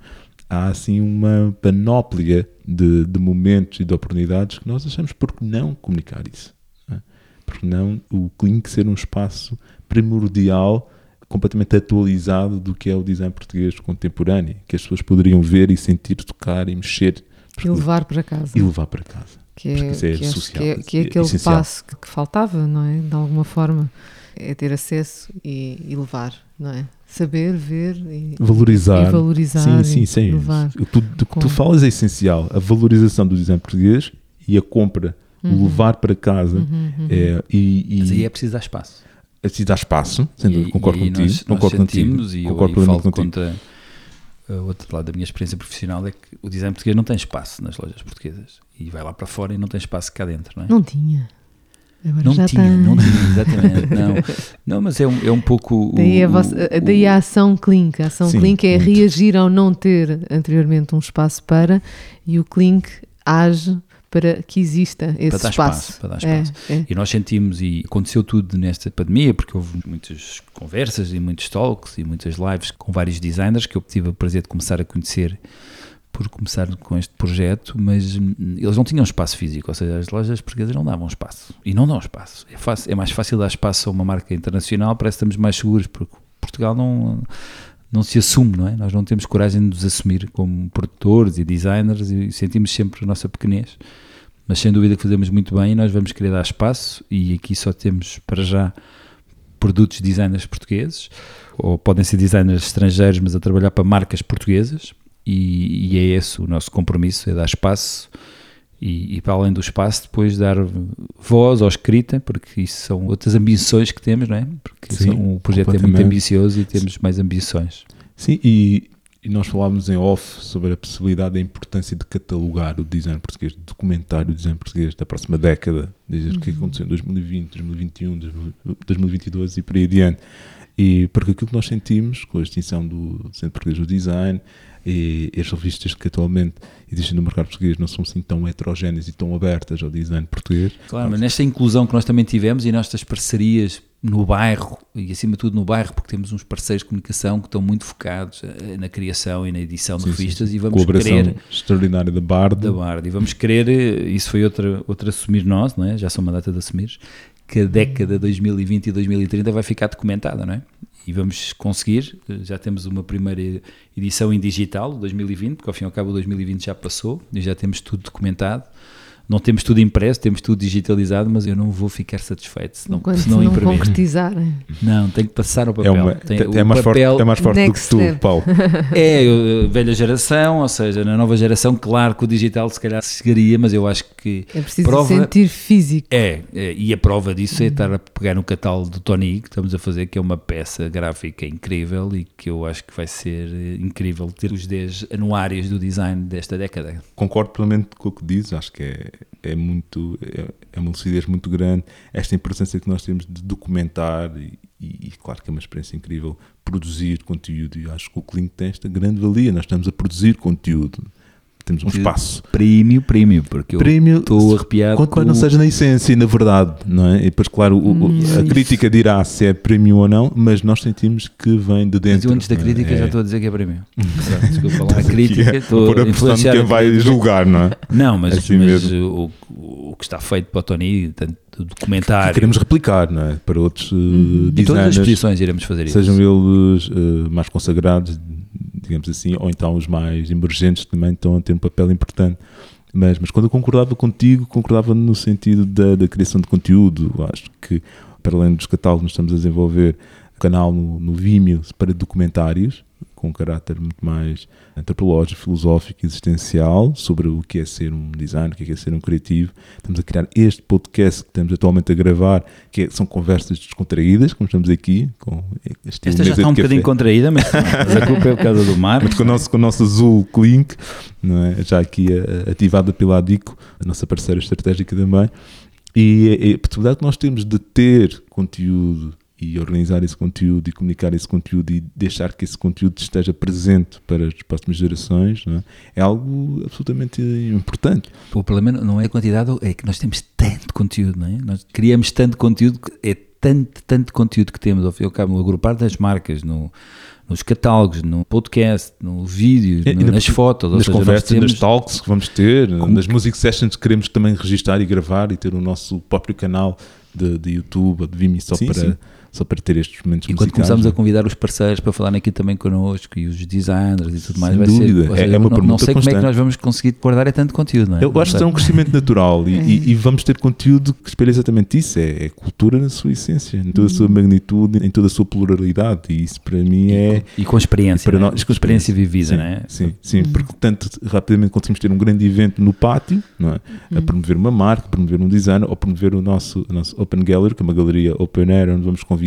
Há assim uma panóplia de, de momentos e de oportunidades que nós achamos por que não comunicar isso. não é? Porque não o Clink ser um espaço primordial completamente atualizado do que é o design português contemporâneo, que as pessoas poderiam ver e sentir, tocar e mexer E levar para casa. e levar para casa. Que é, é que social, que é, que é é aquele essencial. passo que, que faltava, não é? De alguma forma. É ter acesso e, e levar, não é? Saber, ver e, Valorizar. e valorizar. sim, sim, sim. levar. O tu- que Com- tu falas é essencial. A valorização do design português e a compra, o levar para casa. Uhum, uhum. é, e, e Mas aí é preciso dar espaço. assim dá espaço, sem dúvida, E- concordo e contigo. Nós, nós concordo contigo. sentimos, e eu, concordo e plenamente falo contigo. contra o outro lado da minha experiência profissional é que o design português não tem espaço nas lojas portuguesas e vai lá para fora e não tem espaço cá dentro, não é? Não tinha. Agora Não já tinha, tem. não tinha, exatamente. Não, não mas é um, é um pouco. o- Daí a, o- vossa- a- o- daí a ação Clink. A ação Sim, Clink é muito. reagir ao não ter anteriormente um espaço para e o Clink age para que exista esse dar espaço. espaço, para dar É, espaço. é. E nós sentimos, e aconteceu tudo nesta pandemia, porque houve muitas conversas e muitos talks e muitas lives com vários designers que eu tive o prazer de começar a conhecer por começar com este projeto, mas hum, eles não tinham espaço físico, ou seja, as lojas portuguesas não davam espaço. E não dão espaço. É, fácil- é mais fácil dar espaço a uma marca internacional, parece que estamos mais seguros, porque Portugal não, não se assume, não é? Nós não temos coragem de nos assumir como produtores e designers e sentimos sempre a nossa pequenez mas sem dúvida que fazemos muito bem e nós vamos querer dar espaço e aqui só temos para já produtos designers portugueses ou podem ser designers estrangeiros mas a trabalhar para marcas portuguesas e, e é esse o nosso compromisso, é dar espaço e, e para além do espaço depois dar voz ou escrita porque isso são outras ambições que temos, não é? Porque Sim, são- o projeto é muito ambicioso e temos mais ambições. Sim, e, e nós falávamos em off sobre a possibilidade da importância de catalogar o design português, de documentar o design português da próxima década, dizer o que aconteceu em 2020, 2021, 2022 e por aí adiante. E porque aquilo que nós sentimos com a extinção do Centro Português do Design e as revistas que atualmente existem no mercado português não são assim tão heterogéneas e tão abertas ao design português. Claro, mas nesta inclusão que nós também tivemos e nestas parcerias no bairro e acima de tudo no bairro, porque temos uns parceiros de comunicação que estão muito focados eh, na criação e na edição de Sim, revistas sim. e vamos querer extraordinária da Bard. da Bard e vamos querer, eh, isso foi outra, outra assumir nós, não é? já são uma data de assumir, que a década 2020 e 2030 vai ficar documentada, não é? E vamos conseguir, eh, já temos uma primeira edição em digital, 2020, porque ao fim e ao cabo o 2020 já passou e já temos tudo documentado. Não temos tudo impresso, temos tudo digitalizado, mas eu não vou ficar satisfeito se não, Enquanto se não não imprimir. concretizar. Não, tem que passar ao É, papel. uma, Tem- é, o mais forte, papel é mais forte do que tu, step. Paulo. é uh, velha geração, ou seja, na nova geração, claro que o digital se calhar chegaria, mas eu acho que É preciso Prova- sentir físico. é, é, e a prova disso é estar a pegar no catálogo do Tony, que estamos a fazer, que é uma peça gráfica incrível e que eu acho que vai ser eh, incrível ter os 10 anuários do design desta década. Concordo plenamente com o que dizes, acho que é, é muito é, é uma lucidez muito grande. Esta importância que nós temos de documentar e, e- e claro que é uma experiência incrível produzir conteúdo. E acho que o Clink tem esta grande valia, nós estamos a produzir conteúdo temos um espaço Prémio, prémio, porque eu Prémio, estou arrepiado quanto com... mais não seja na essência e na verdade, não é? E depois, claro, o- o- Hum, a crítica dirá se é prémio ou não, mas nós sentimos que vem de Mas dentro. eu antes da é? crítica já É. estou a dizer que é prémio. Desculpa lá a crítica, é estou a a pressão de influenciar quem vai julgar, não é? Não, mas, Assim mas o, o que está feito para o Tony, tanto do documentário, Queremos replicar, não é? Para outros uh, em todas as designers, exposições iremos fazer isso. sejam eles uh, mais consagrados, digamos assim, ou então os mais emergentes também estão a ter um papel importante. Mas, mas quando eu concordava contigo, concordava no sentido da, da criação de conteúdo. Acho que, para além dos catálogos, nós estamos a desenvolver um canal no, no Vimeo para documentários, com um caráter muito mais antropológico, filosófico, existencial, sobre o que é ser um designer, o que é ser um criativo. Estamos a criar este podcast que estamos atualmente a gravar, que é, são conversas descontraídas, como estamos aqui, com este Esta já está um bocadinho contraída, mas, mas a culpa é por causa do mar. Mas com o nosso, com o nosso azul Clink, não é? já aqui ativada pela Adico, a nossa parceira estratégica também. E a, a possibilidade que nós temos de ter conteúdo e organizar esse conteúdo e comunicar esse conteúdo e deixar que esse conteúdo esteja presente para as próximas gerações é? é? algo absolutamente importante. O problema não é a quantidade, é que nós temos tanto conteúdo, não é? Nós criamos tanto conteúdo, é tanto, tanto conteúdo que temos, ao fim e ao cabo, no agrupar das marcas, no, nos catálogos, no podcast, no vídeo, é, nas fotos, nas seja, conversas, temos... nas talks que vamos ter, Como nas que... music sessions que queremos também registrar e gravar e ter o nosso próprio canal de, de YouTube ou de Vimeo só sim, para... Sim só para ter estes momentos e quando começamos a convidar os parceiros para falarem aqui também connosco e os designers e tudo mais, Sem vai dúvida. ser. Seja, é, é uma não, não sei constante. como é que nós vamos conseguir guardar é tanto conteúdo, não é? Eu não acho que é um crescimento natural e, e, e, vamos ter conteúdo que espelha exatamente isso: é, é, cultura na sua essência, em toda a sua magnitude, em toda a sua pluralidade. E isso para mim é. E com experiência, para né? nós, com experiência vivida, não é? Sim, sim, uhum. porque tanto rapidamente conseguimos ter um grande evento no pátio, não é? A uhum. promover uma marca, a promover um design ou promover o nosso, o nosso Open Gallery, que é uma galeria open air, onde vamos convidar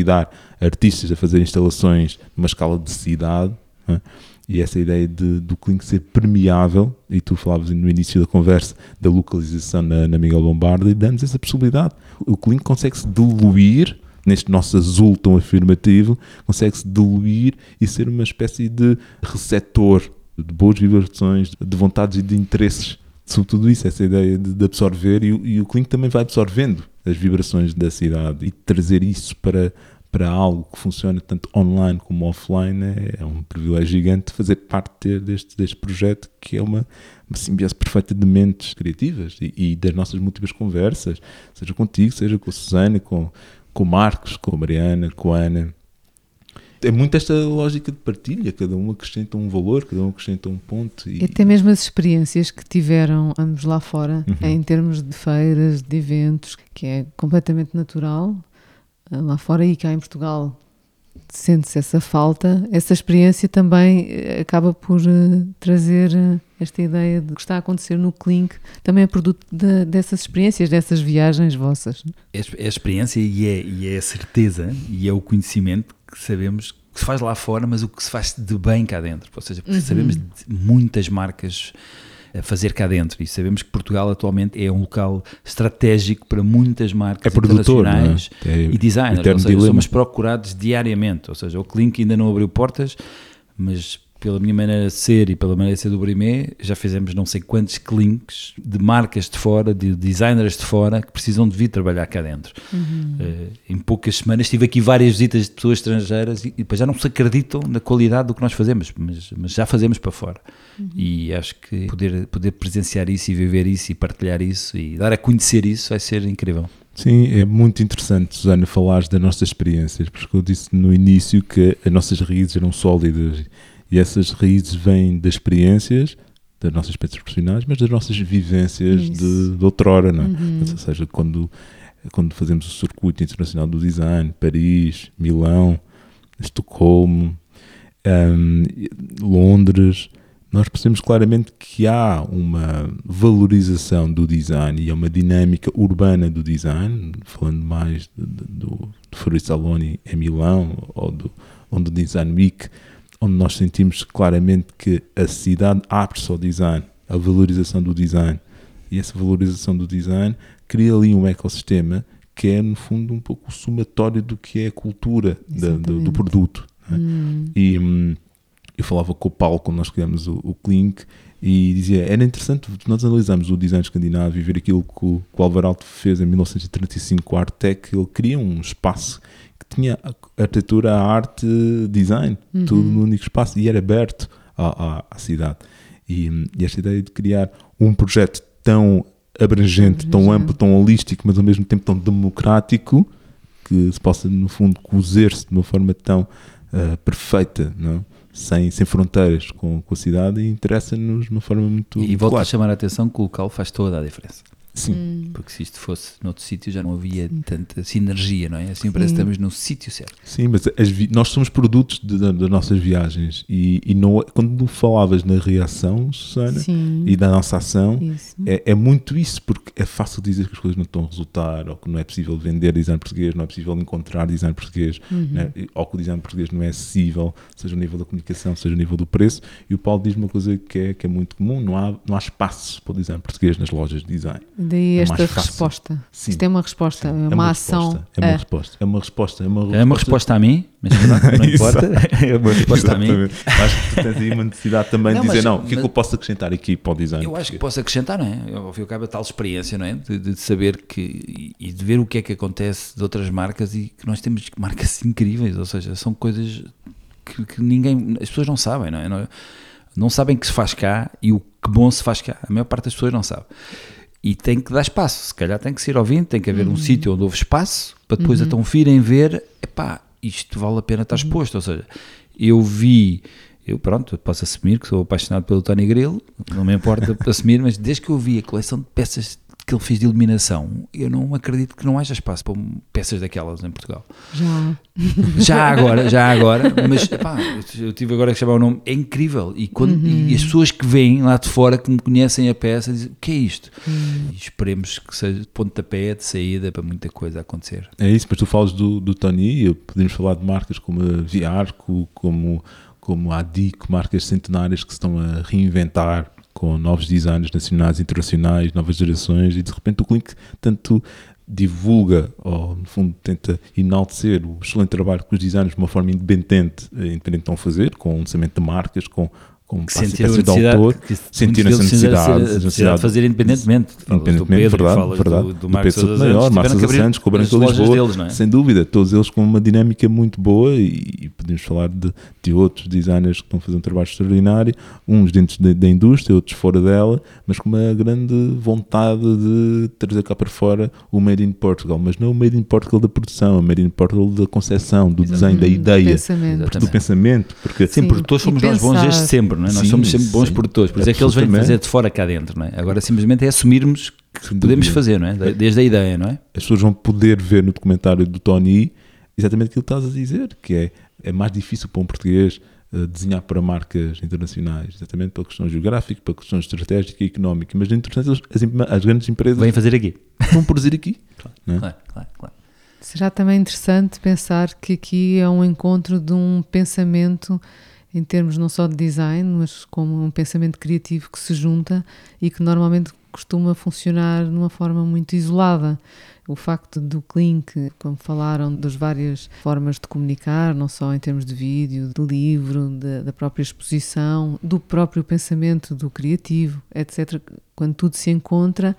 artistas a fazer instalações numa escala de cidade. É? E essa ideia de, do Clink ser permeável, e tu falavas no início da conversa da localização na, na Miguel Bombarda, e damos essa possibilidade. O Clink consegue-se diluir neste nosso azul tão afirmativo, consegue-se diluir e ser uma espécie de receptor de boas vibrações, de vontades e de interesses. Sobre tudo isso, essa ideia de, de absorver, e, e o Clink também vai absorvendo as vibrações da cidade e trazer isso para para algo que funciona tanto online como offline é, é um privilégio gigante fazer parte deste, deste projeto que é uma, uma simbiose perfeita de mentes criativas e, e, das nossas múltiplas conversas, seja contigo, seja com a Susana, com, com o Marcos, com a Mariana, com a Ana. É muito esta lógica de partilha, cada um acrescenta um valor, cada um acrescenta um ponto. E, até mesmo as experiências que tiveram ambos lá fora, uhum. em termos de feiras, de eventos, que é completamente natural, lá fora e cá em Portugal sente-se essa falta, essa experiência também eh, acaba por uh, trazer uh, esta ideia de que está a acontecer no Clink, também é produto de, dessas experiências, dessas viagens vossas. É, é a experiência e é, e é a certeza e é o conhecimento que sabemos que se faz lá fora, mas o que se faz de bem cá dentro. Ou seja, porque uhum. sabemos de muitas marcas a fazer cá dentro. E sabemos que Portugal atualmente é um local estratégico para muitas marcas é produtor, internacionais é? É e designers. Ou seja, somos procurados diariamente. Ou seja, o Clink ainda não abriu portas, mas pela minha maneira de ser e pela maneira de ser do Brimé, já fizemos não sei quantos clinks de marcas de fora, de designers de fora, que precisam de vir trabalhar cá dentro. Uhum. Uh, em poucas semanas tive aqui várias visitas de pessoas estrangeiras e, e depois já não se acreditam na qualidade do que nós fazemos, mas, mas já fazemos para fora. Uhum. E acho que poder, poder presenciar isso e viver isso e partilhar isso e dar a conhecer isso vai ser incrível. Sim, é muito interessante, Susana, falares das nossas experiências, porque eu disse no início que as nossas raízes eram sólidas e essas raízes vêm das experiências, das nossas experiências profissionais, mas das nossas vivências de, de outrora, não é? Uhum. Ou seja, quando, quando fazemos o circuito internacional do design, Paris, Milão, Estocolmo, um, Londres, nós percebemos claramente que há uma valorização do design e há uma dinâmica urbana do design, falando mais do, do, do Saloni em Milão ou do, ou do Design Week, onde nós sentimos claramente que a cidade abre-se ao design, a valorização do design. E essa valorização do design cria ali um ecossistema que é, no fundo, um pouco o somatório do que é a cultura da, do, do, produto. É? Hum. E hum, eu falava com o Paulo quando nós criamos o, o Clink e dizia era interessante, nós analisamos o design escandinavo e ver aquilo que o, que o Alvarado fez em 1935 com a Artec, ele cria um espaço tinha arquitetura, arte, design, uhum. tudo no único espaço e era aberto à, à, à cidade. E, e, esta ideia de criar um projeto tão abrangente, tão amplo, tão holístico, mas ao mesmo tempo tão democrático, que se possa, no fundo, cozer-se de uma forma tão uh, perfeita, não? Sem, sem fronteiras com, com a cidade, interessa-nos de uma forma muito. E volto a chamar a atenção que o local faz toda a diferença. Sim. Hum. Porque se isto fosse noutro sítio já não havia tanta sinergia, não é? Assim parece que Sim. estamos no sítio certo. Sim, mas as vi- nós somos produtos das nossas viagens e, e não, é- quando tu falavas na reação, Susana, Sim. e da nossa ação, é, é muito isso, porque é fácil dizer que as coisas não estão a resultar, ou que não é possível vender design português, não é possível encontrar design português, Uhum. né, ou que o design português não é acessível, seja no nível da comunicação, seja no nível do preço. E o Paulo diz uma coisa que é, que é muito comum: não há, não há espaço para o design português nas lojas de design. Daí É esta resposta. Sim. Isto é uma resposta, Sim, é uma, ação. resposta, é uma a- resposta, é uma resposta, é uma É uma resposta a mim, mas não, importa. É uma resposta a mim. Exatamente. Acho que tu tens aí uma necessidade também Não, de dizer, mas- não, o que é que eu posso acrescentar aqui para o design? Eu acho que posso acrescentar, não é? Ao fim e ao cabo, a tal experiência, não é? De, de saber que e- e de ver o que é que acontece de outras marcas e que nós temos marcas incríveis, ou seja, são coisas que, que ninguém, as pessoas não sabem, não é? Não, não sabem que se faz cá e o que bom se faz cá. A maior parte das pessoas não sabe. E tem que dar espaço, se calhar tem que ser ouvindo, tem que haver um sítio onde houve espaço para depois então virem ver, epá, isto vale a pena estar exposto. Ou seja, eu vi, eu pronto, posso assumir que sou apaixonado pelo Tony Grill, não me importa assumir, mas desde que eu vi a coleção de peças que ele fez de iluminação, eu não acredito que não haja espaço para peças daquelas em Portugal. Já. Já agora, já agora, mas pá, eu tive agora que chamar o nome, é incrível. E, quando, e as pessoas que vêm lá de fora, que me conhecem a peça, dizem: o que é isto? E esperemos que seja pontapé de saída para muita coisa acontecer. É isso, mas tu falas do, do Tony, podemos falar de marcas como a Viarco, como, como a DIC, marcas centenárias que se estão a reinventar com novos designs nacionais internacionais, novas gerações, e de repente o Click tanto divulga, ou no fundo tenta enaltecer o excelente trabalho que os designers de uma forma independente, eh, independente estão a fazer, com lançamento de marcas, com, com Que sentiram a de necessidade, autor, que essa necessidade, necessidade de fazer independentemente. Independentemente, Pedro, verdade, verdade. do, do Do Marcos Pedro Sousa Sousa Maior, Marcos Sousa abrir Santos, com o Branco as de Lisboa, deles, não é? sem dúvida, todos eles com uma dinâmica muito boa e, e podemos falar de, de outros designers que estão a fazer um trabalho extraordinário, uns dentro da, da indústria, outros fora dela, mas com uma grande vontade de trazer cá para fora o Made in Portugal, mas não o Made in Portugal da produção, o Made in Portugal da concepção, do design, da Hum, ideia, Pensamento. Do pensamento, porque Sim, Sim, produtores e somos nós bons desde sempre, não é? Nós Sim, somos sempre bons sim. produtores, por isso é que eles vêm fazer de fora cá dentro, não é? Agora simplesmente é assumirmos que Sem podemos dúvida. fazer, não é? Desde a ideia, não é? as pessoas vão poder ver no documentário do Tony exatamente aquilo que estás a dizer, que é, é mais difícil para um português eh, desenhar para marcas internacionais, exatamente pela questão geográfica, pela questão estratégica e económica, mas entretanto as, as grandes empresas Vêm fazer aqui. vão produzir aqui. não é? Claro, claro, claro. Será também interessante pensar que aqui é um encontro de um pensamento em termos não só de design, mas como um pensamento criativo que se junta e que normalmente costuma funcionar de uma forma muito isolada. O facto do Clink, como falaram, das várias formas de comunicar, não só em termos de vídeo, de livro, da- da própria exposição, do próprio pensamento do criativo, etc. Quando tudo se encontra,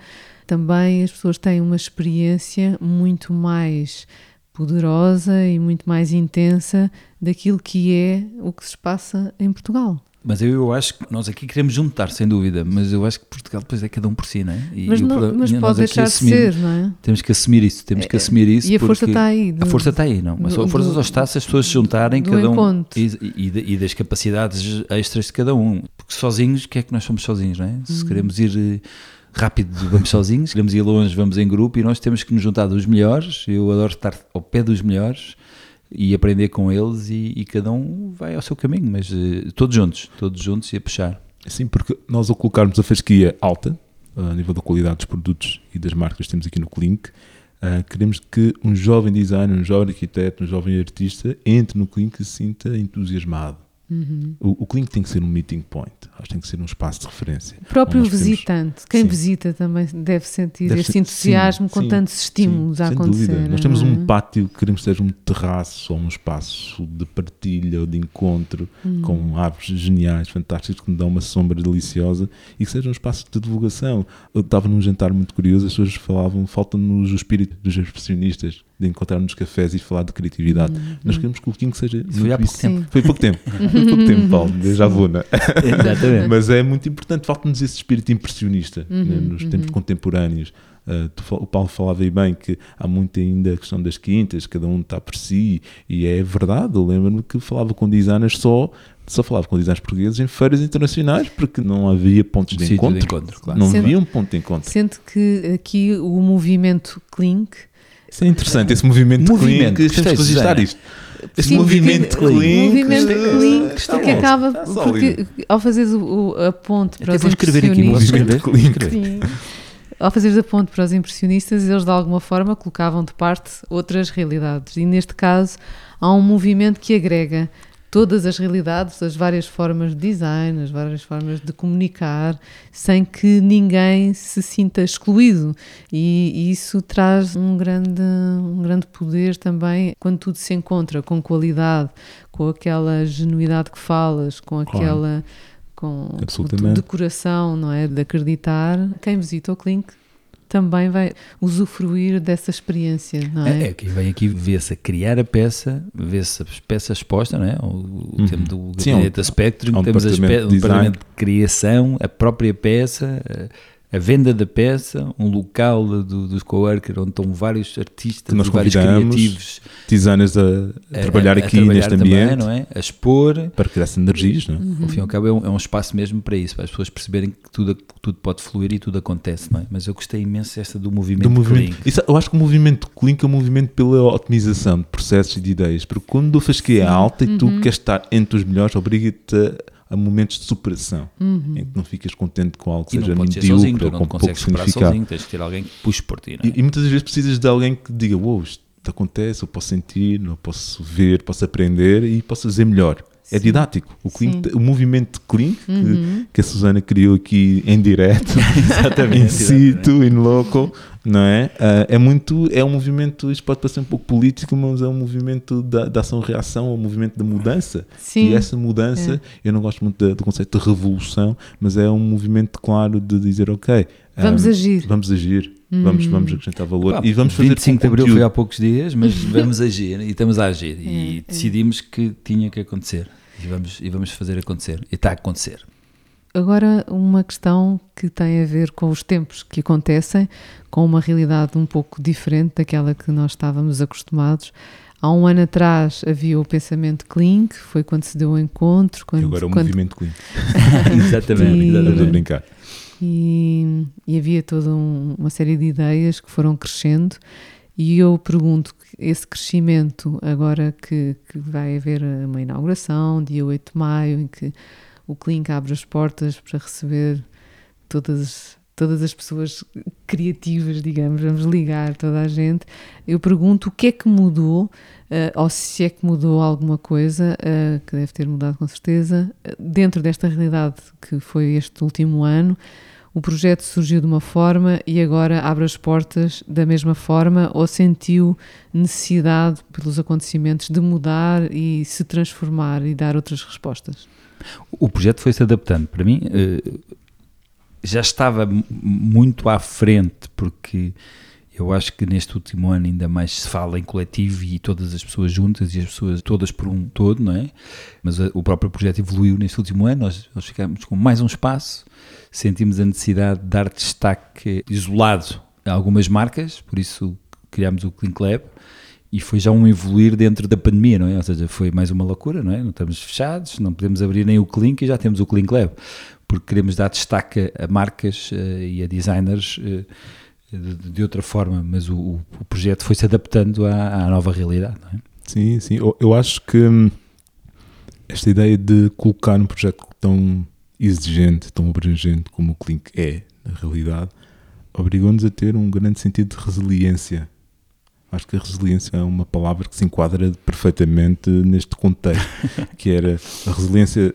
também as pessoas têm uma experiência muito mais poderosa e muito mais intensa daquilo que é o que se passa em Portugal. Mas eu, eu acho que nós aqui queremos juntar, sem dúvida, mas eu acho que Portugal depois é cada um por si, não é? E Mas, não, problema- mas pode deixar de ser, não é? Temos que assumir isso, temos que assumir isso. E a força está aí. A do- força está aí, não. Mas do- a força do- só está se as pessoas se juntarem, cada um. E, e, e das capacidades extras de cada um. Porque sozinhos, o que é que nós somos sozinhos, não é? Hum. Se queremos ir eh, rápido, vamos sozinhos. Queremos ir longe, vamos em grupo. E nós temos que nos juntar dos melhores. Eu adoro estar ao pé dos melhores e aprender com eles. E, e cada um vai ao seu caminho, mas eh, todos juntos, todos juntos e a puxar. Sim, porque nós ao colocarmos a fasquia alta, a nível da qualidade dos produtos e das marcas que temos aqui no Clink, ah, queremos que um jovem designer, um jovem arquiteto, um jovem artista entre no Clink e se sinta entusiasmado. Uhum. O, o Clink tem que ser um meeting point, acho que tem que ser um espaço de referência. O próprio visitante, quem Sim. visita também deve sentir Deve este ser- entusiasmo sim, com sim, tantos estímulos Sim, a sem acontecer. dúvida. Nós temos um é? pátio que queremos que seja um terraço ou um espaço de partilha ou de encontro Hum. com árvores geniais, fantásticas, que me dão uma sombra deliciosa e que seja um espaço de divulgação. Eu estava num jantar muito curioso, as pessoas falavam, falta-nos o espírito dos expressionistas, de encontrar nos cafés e falar de criatividade. Nós queremos que o King seja foi há pouco tempo. Foi há pouco tempo. pouco tempo, Paulo, já vou, né? Exatamente. Mas é muito importante, falta-nos esse espírito impressionista Uhum, né, nos tempos contemporâneos. Uh, tu o Paulo falava aí bem que há muito ainda a questão das quintas, cada um está por si, e é verdade. Eu lembro-me que falava com designers só, só falava com designers portugueses em feiras internacionais, porque não havia pontos de Sítio de encontro. encontro, claro. Não Sendo- havia um ponto de encontro. Sendo que aqui o movimento Clink Isso é interessante, esse movimento, Movimento, clink, temos que registrar isto. Esse Sim, movimento porque- clink. movimento está- Clink, está porque bom, acaba está porque ao fazeres o, o- a ponte para Até os vou escrever aqui, impressionistas. Movimento clink. Ao fazeres a ponte para os impressionistas, eles de alguma forma colocavam de parte outras realidades. E neste caso, há um movimento que agrega todas as realidades, as várias formas de design, as várias formas de comunicar, sem que ninguém se sinta excluído. E, e isso traz um grande, um grande poder também quando tudo se encontra com qualidade, com aquela genuidade que falas, com aquela. Com, Absolutamente. de coração, não é? De acreditar. Quem visita o Clink também vai usufruir dessa experiência, não é? É, é que vem aqui ver-se a criar a peça, ver-se as peças expostas, não é? O, o Uhum. tema do Sim, gabinete há um- da Spectrum, há um temos departamento de um departamento de criação, a própria peça, a, venda da peça, um local do- dos coworkers onde estão vários artistas, Que nós vários criativos Designers a, a trabalhar a- a aqui trabalhar neste também, ambiente não é? A expor, para criar sinergias, não é? ao fim e ao cabo, é um, é um espaço mesmo para isso, para as pessoas perceberem que tudo, que tudo pode fluir e tudo acontece, não é? Mas eu gostei imenso desta do movimento, do movimento. Clink. Isso, eu acho que o movimento Clink é um movimento pela otimização de processos e de ideias, porque quando a fasquia é alta e tu queres estar entre os melhores, obriga-te a, a momentos de superação, em que não ficas contente com algo que E seja ser sozinho, ou não com pouco significado. sozinho, tens de ter alguém que puxe por ti, não é? E, e muitas vezes precisas de alguém que diga: Uou, isto acontece, eu posso sentir, eu posso ver, posso aprender e posso fazer melhor. É didático. O, Sim. o movimento que, Uhum. que a Susana criou aqui em direto, Exatamente, in situ, in loco, não é? Ah, é muito, é um movimento, isto pode parecer um pouco político, mas é um movimento da, da ação-reação, é um movimento da mudança. Sim. E essa mudança, eu não gosto muito da- do conceito de revolução, mas é um movimento claro de dizer, ok, Vamos ah, agir. vamos agir, vamos, vamos acrescentar valor Pá, e vamos fazer 25 de Abril foi há poucos dias, mas vamos agir e estamos a agir e É, é. decidimos que tinha que acontecer e vamos, e vamos fazer acontecer e está a acontecer. Agora, uma questão que tem a ver com os tempos que acontecem, com uma realidade um pouco diferente daquela que nós estávamos acostumados. Há um ano atrás havia o pensamento Clink, foi quando se deu o encontro. E Quando, agora é o quando- movimento Clink. exatamente, E- Estamos a exatamente. brincar. E, e havia toda um- uma série de ideias que foram crescendo. E eu pergunto, esse crescimento, agora que, que vai haver uma inauguração, dia 8 de maio, em que o Clink abre as portas para receber todas, todas as pessoas criativas, digamos, vamos ligar toda a gente. Eu pergunto o que é que mudou, eh, ou se é que mudou alguma coisa, eh, que deve ter mudado com certeza, dentro desta realidade que foi este último ano. O projeto surgiu de uma forma e agora abre as portas da mesma forma ou sentiu necessidade, pelos acontecimentos, de mudar e se transformar e dar outras respostas? O projeto foi-se adaptando. Para mim, eh, já estava muito à frente, porque eu acho que neste último ano ainda mais se fala em coletivo e todas as pessoas juntas e as pessoas todas por um todo, não é? Mas eh, o próprio projeto evoluiu neste último ano, nós, nós ficamos com mais um espaço, sentimos a necessidade de dar destaque isolado a algumas marcas, por isso criámos o Clean Lab e foi já um evoluir dentro da pandemia, não é? Ou seja, foi mais uma loucura, não é? Não estamos fechados, não podemos abrir nem o Clink e já temos o Clink Lab, porque queremos dar destaque a marcas eh, e a designers eh, de, de outra forma, mas o, o- projeto foi se adaptando à, à nova realidade, não é? Sim, sim. Eu, eu acho que hum, esta ideia de colocar um projeto tão exigente, tão abrangente como o Clink é, na realidade, obrigou-nos a ter um grande sentido de resiliência. Acho que a resiliência é uma palavra que se enquadra perfeitamente neste contexto, que era a resiliência,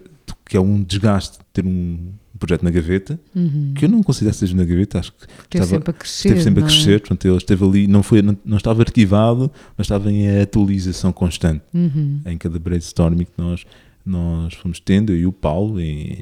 que é um desgaste de ter um projeto na gaveta, Uhum. que eu não considero que seja na gaveta, acho que Esteve estava- sempre a crescer. esteve sempre a é? crescer, portanto ele esteve ali, não, foi, não, não estava arquivado, mas estava em atualização constante Uhum. em cada brainstorming que nós, nós fomos tendo, eu e o Paulo, em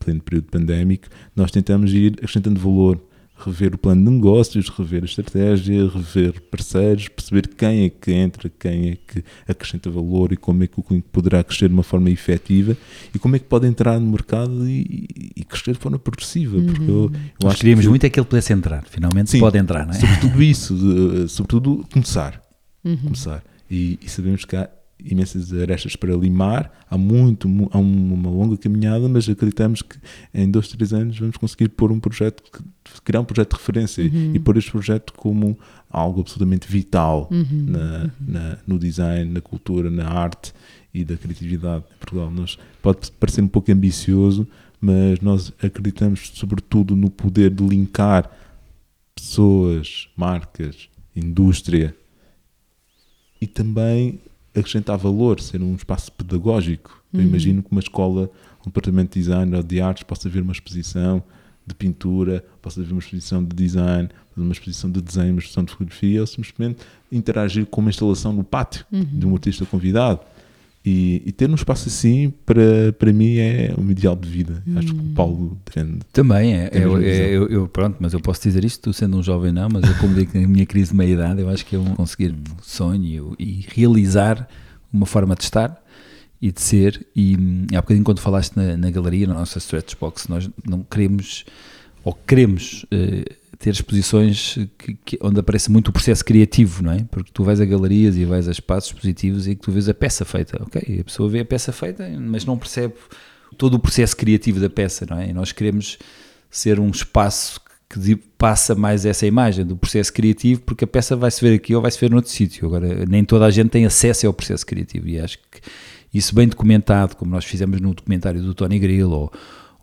pleno período pandémico, nós tentamos ir acrescentando valor, rever o plano de negócios, rever a estratégia, rever parceiros, perceber quem é que entra, quem é que acrescenta valor e como é que o cliente poderá crescer de uma forma efetiva e como é que pode entrar no mercado e, e crescer de forma progressiva. Porque eu, eu Nós queríamos que, muito é que ele pudesse entrar, finalmente Sim. pode entrar, não é? Sobretudo isso, sobretudo começar. Uhum. começar. E, e sabemos que há imensas arestas para limar, há muito, mu- há um- uma longa caminhada, mas acreditamos que em dois, três anos vamos conseguir pôr um projeto, que- criar um projeto de referência e pôr este projeto como algo absolutamente vital Uhum. na, na- no design, na cultura, na arte e da criatividade em Portugal. Nós, pode parecer um pouco ambicioso, mas nós acreditamos sobretudo no poder de linkar pessoas, marcas, indústria e também acrescentar valor, ser um espaço pedagógico. Eu Uhum. imagino que uma escola, um departamento de design ou de artes possa ver uma exposição de pintura, possa ver uma exposição de design, uma exposição de desenho, uma exposição de fotografia, ou simplesmente interagir com uma instalação no pátio de um artista convidado. E, e ter um espaço assim, para, para mim, é um ideal de vida. Acho que o Paulo defende. Também é, eu, é, eu, eu- pronto, mas eu posso dizer isto, tu sendo um jovem não, mas eu como digo na minha crise de meia-idade, eu acho que é um conseguir um sonho e realizar uma forma de estar e de ser, e hum, há bocadinho quando falaste na, na galeria, na nossa stretch box, nós não queremos, ou queremos eh, ter exposições que, que- onde aparece muito o processo criativo, não é? Porque tu vais a galerias e vais a espaços expositivos e que tu vês a peça feita, ok? A pessoa vê a peça feita, mas não percebe todo o processo criativo da peça, não é? E nós queremos ser um espaço que passa mais essa imagem do processo criativo, porque a peça vai-se ver aqui ou vai-se ver noutro sítio. Agora, nem toda a gente tem acesso ao processo criativo e acho que isso bem documentado, como nós fizemos no documentário do Tony Grill ou,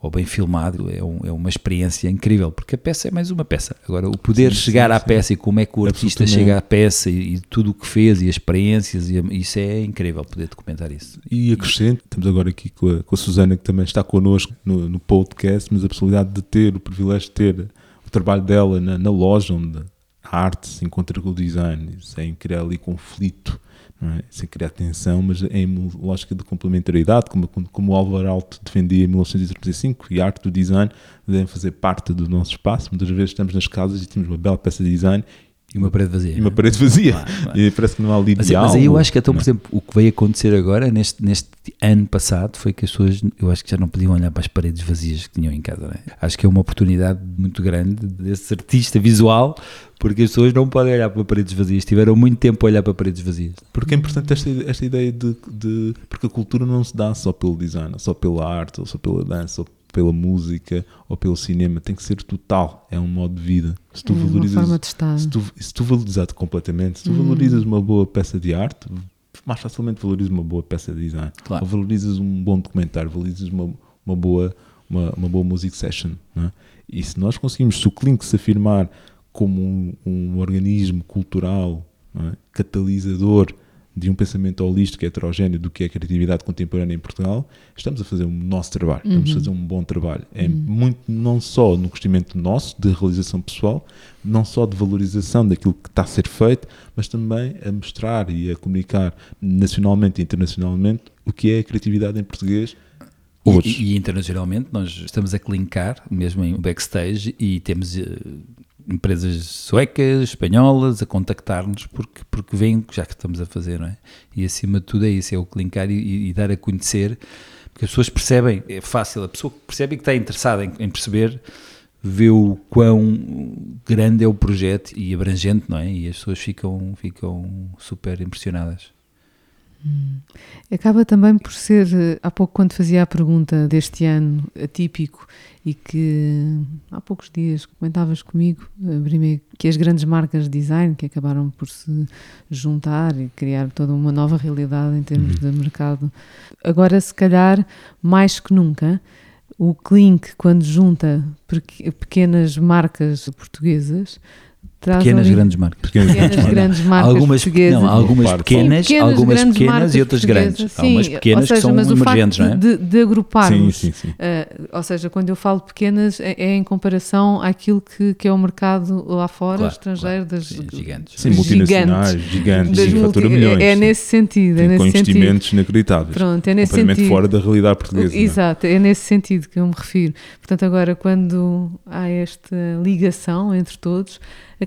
ou bem filmado, é, um- é uma experiência incrível, porque a peça é mais uma peça. Agora, o poder Sim, chegar sim, à sim. peça e como é que o artista chega à peça e, e tudo o que fez e as experiências, e isso é incrível poder documentar isso. E acrescento, estamos agora aqui com a, com a Susana, que também está connosco no, no podcast, mas a possibilidade de ter, o privilégio de ter o trabalho dela na, na loja onde a arte se encontra com o design, sem criar ali conflito, é? sem criar tensão, mas em lógica de complementariedade, como, como Álvaro Alto defendia em 1935, e a arte do design devem fazer parte do nosso espaço. Muitas vezes estamos nas casas e temos uma bela peça de design E uma parede vazia. e uma parede vazia. Claro, claro. E parece que não há ali Mas, mas aí eu acho que, então, por não exemplo, o que veio acontecer agora, neste, neste ano passado, foi que as pessoas, eu acho que já não podiam olhar para as paredes vazias que tinham em casa. Não é? Acho que é uma oportunidade muito grande desse artista visual, porque as pessoas não podem olhar para paredes vazias, tiveram muito tempo a olhar para paredes vazias. Porque é importante esta, esta ideia de, de- Porque a cultura não se dá só pelo design, ou só pela arte, ou só pela dança, ou pela música, ou pelo cinema. Tem que ser total. É um modo de vida. Se tu É uma valorizas. forma de estar. Se tu, se tu valorizas completamente, se tu Hum. valorizas uma boa peça de arte, mais facilmente valorizas uma boa peça de design. Claro. Ou valorizas um bom documentário, valorizas uma, uma, boa, uma, uma boa music session. não é? E se nós conseguimos, se o Clink se afirmar como um, um organismo cultural não é? catalisador de um pensamento holístico e heterogéneo do que é a criatividade contemporânea em Portugal, estamos a fazer o nosso trabalho, estamos a fazer um bom trabalho. É muito não só no crescimento nosso, de realização pessoal, não só de valorização daquilo que está a ser feito, mas também a mostrar e a comunicar nacionalmente e internacionalmente o que é a criatividade em português E, hoje. e- e internacionalmente nós estamos a clinkar, mesmo em backstage, e temos eh, empresas suecas, espanholas a contactar-nos porque, porque veem já que estamos a fazer, não é? E acima de tudo é isso, é o clinkar e, e dar a conhecer, porque as pessoas percebem, é fácil, a pessoa que percebe e que está interessada em, em perceber, vê o quão grande é o projeto e abrangente, não é? E as pessoas ficam, ficam super impressionadas. Acaba também por ser, eh, há pouco quando fazia a pergunta deste ano atípico e que há poucos dias comentavas comigo, Brime, que as grandes marcas de design que acabaram por se juntar e criar toda uma nova realidade em termos de mercado. Agora, se calhar, mais que nunca, o Clink, quando junta peque- pequenas marcas portuguesas, traz Pequenas ali- grandes marcas. Pequenas pequenas grandes marcas algumas, portuguesas. não, algumas pequenas, Sim, pequenas, algumas pequenas e outras grandes. Há sim. umas pequenas seja, que são mas o emergentes, facto não é? de, de Sim, agruparmos, sim, sim. eh, ou seja, quando eu falo pequenas, é, é em comparação àquilo que, que é o mercado lá fora, Claro, estrangeiro, claro. das Sim, gigantes. Sim, multinacionais, gigantes, sim, multi- fatura milhões. É, é sim. nesse sentido, é Sim, com nesse sentido. investimentos inacreditáveis. Pronto, é nesse sentido. fora da realidade portuguesa. é? Exato, é nesse sentido que eu me refiro. Portanto, agora, quando há esta ligação entre todos,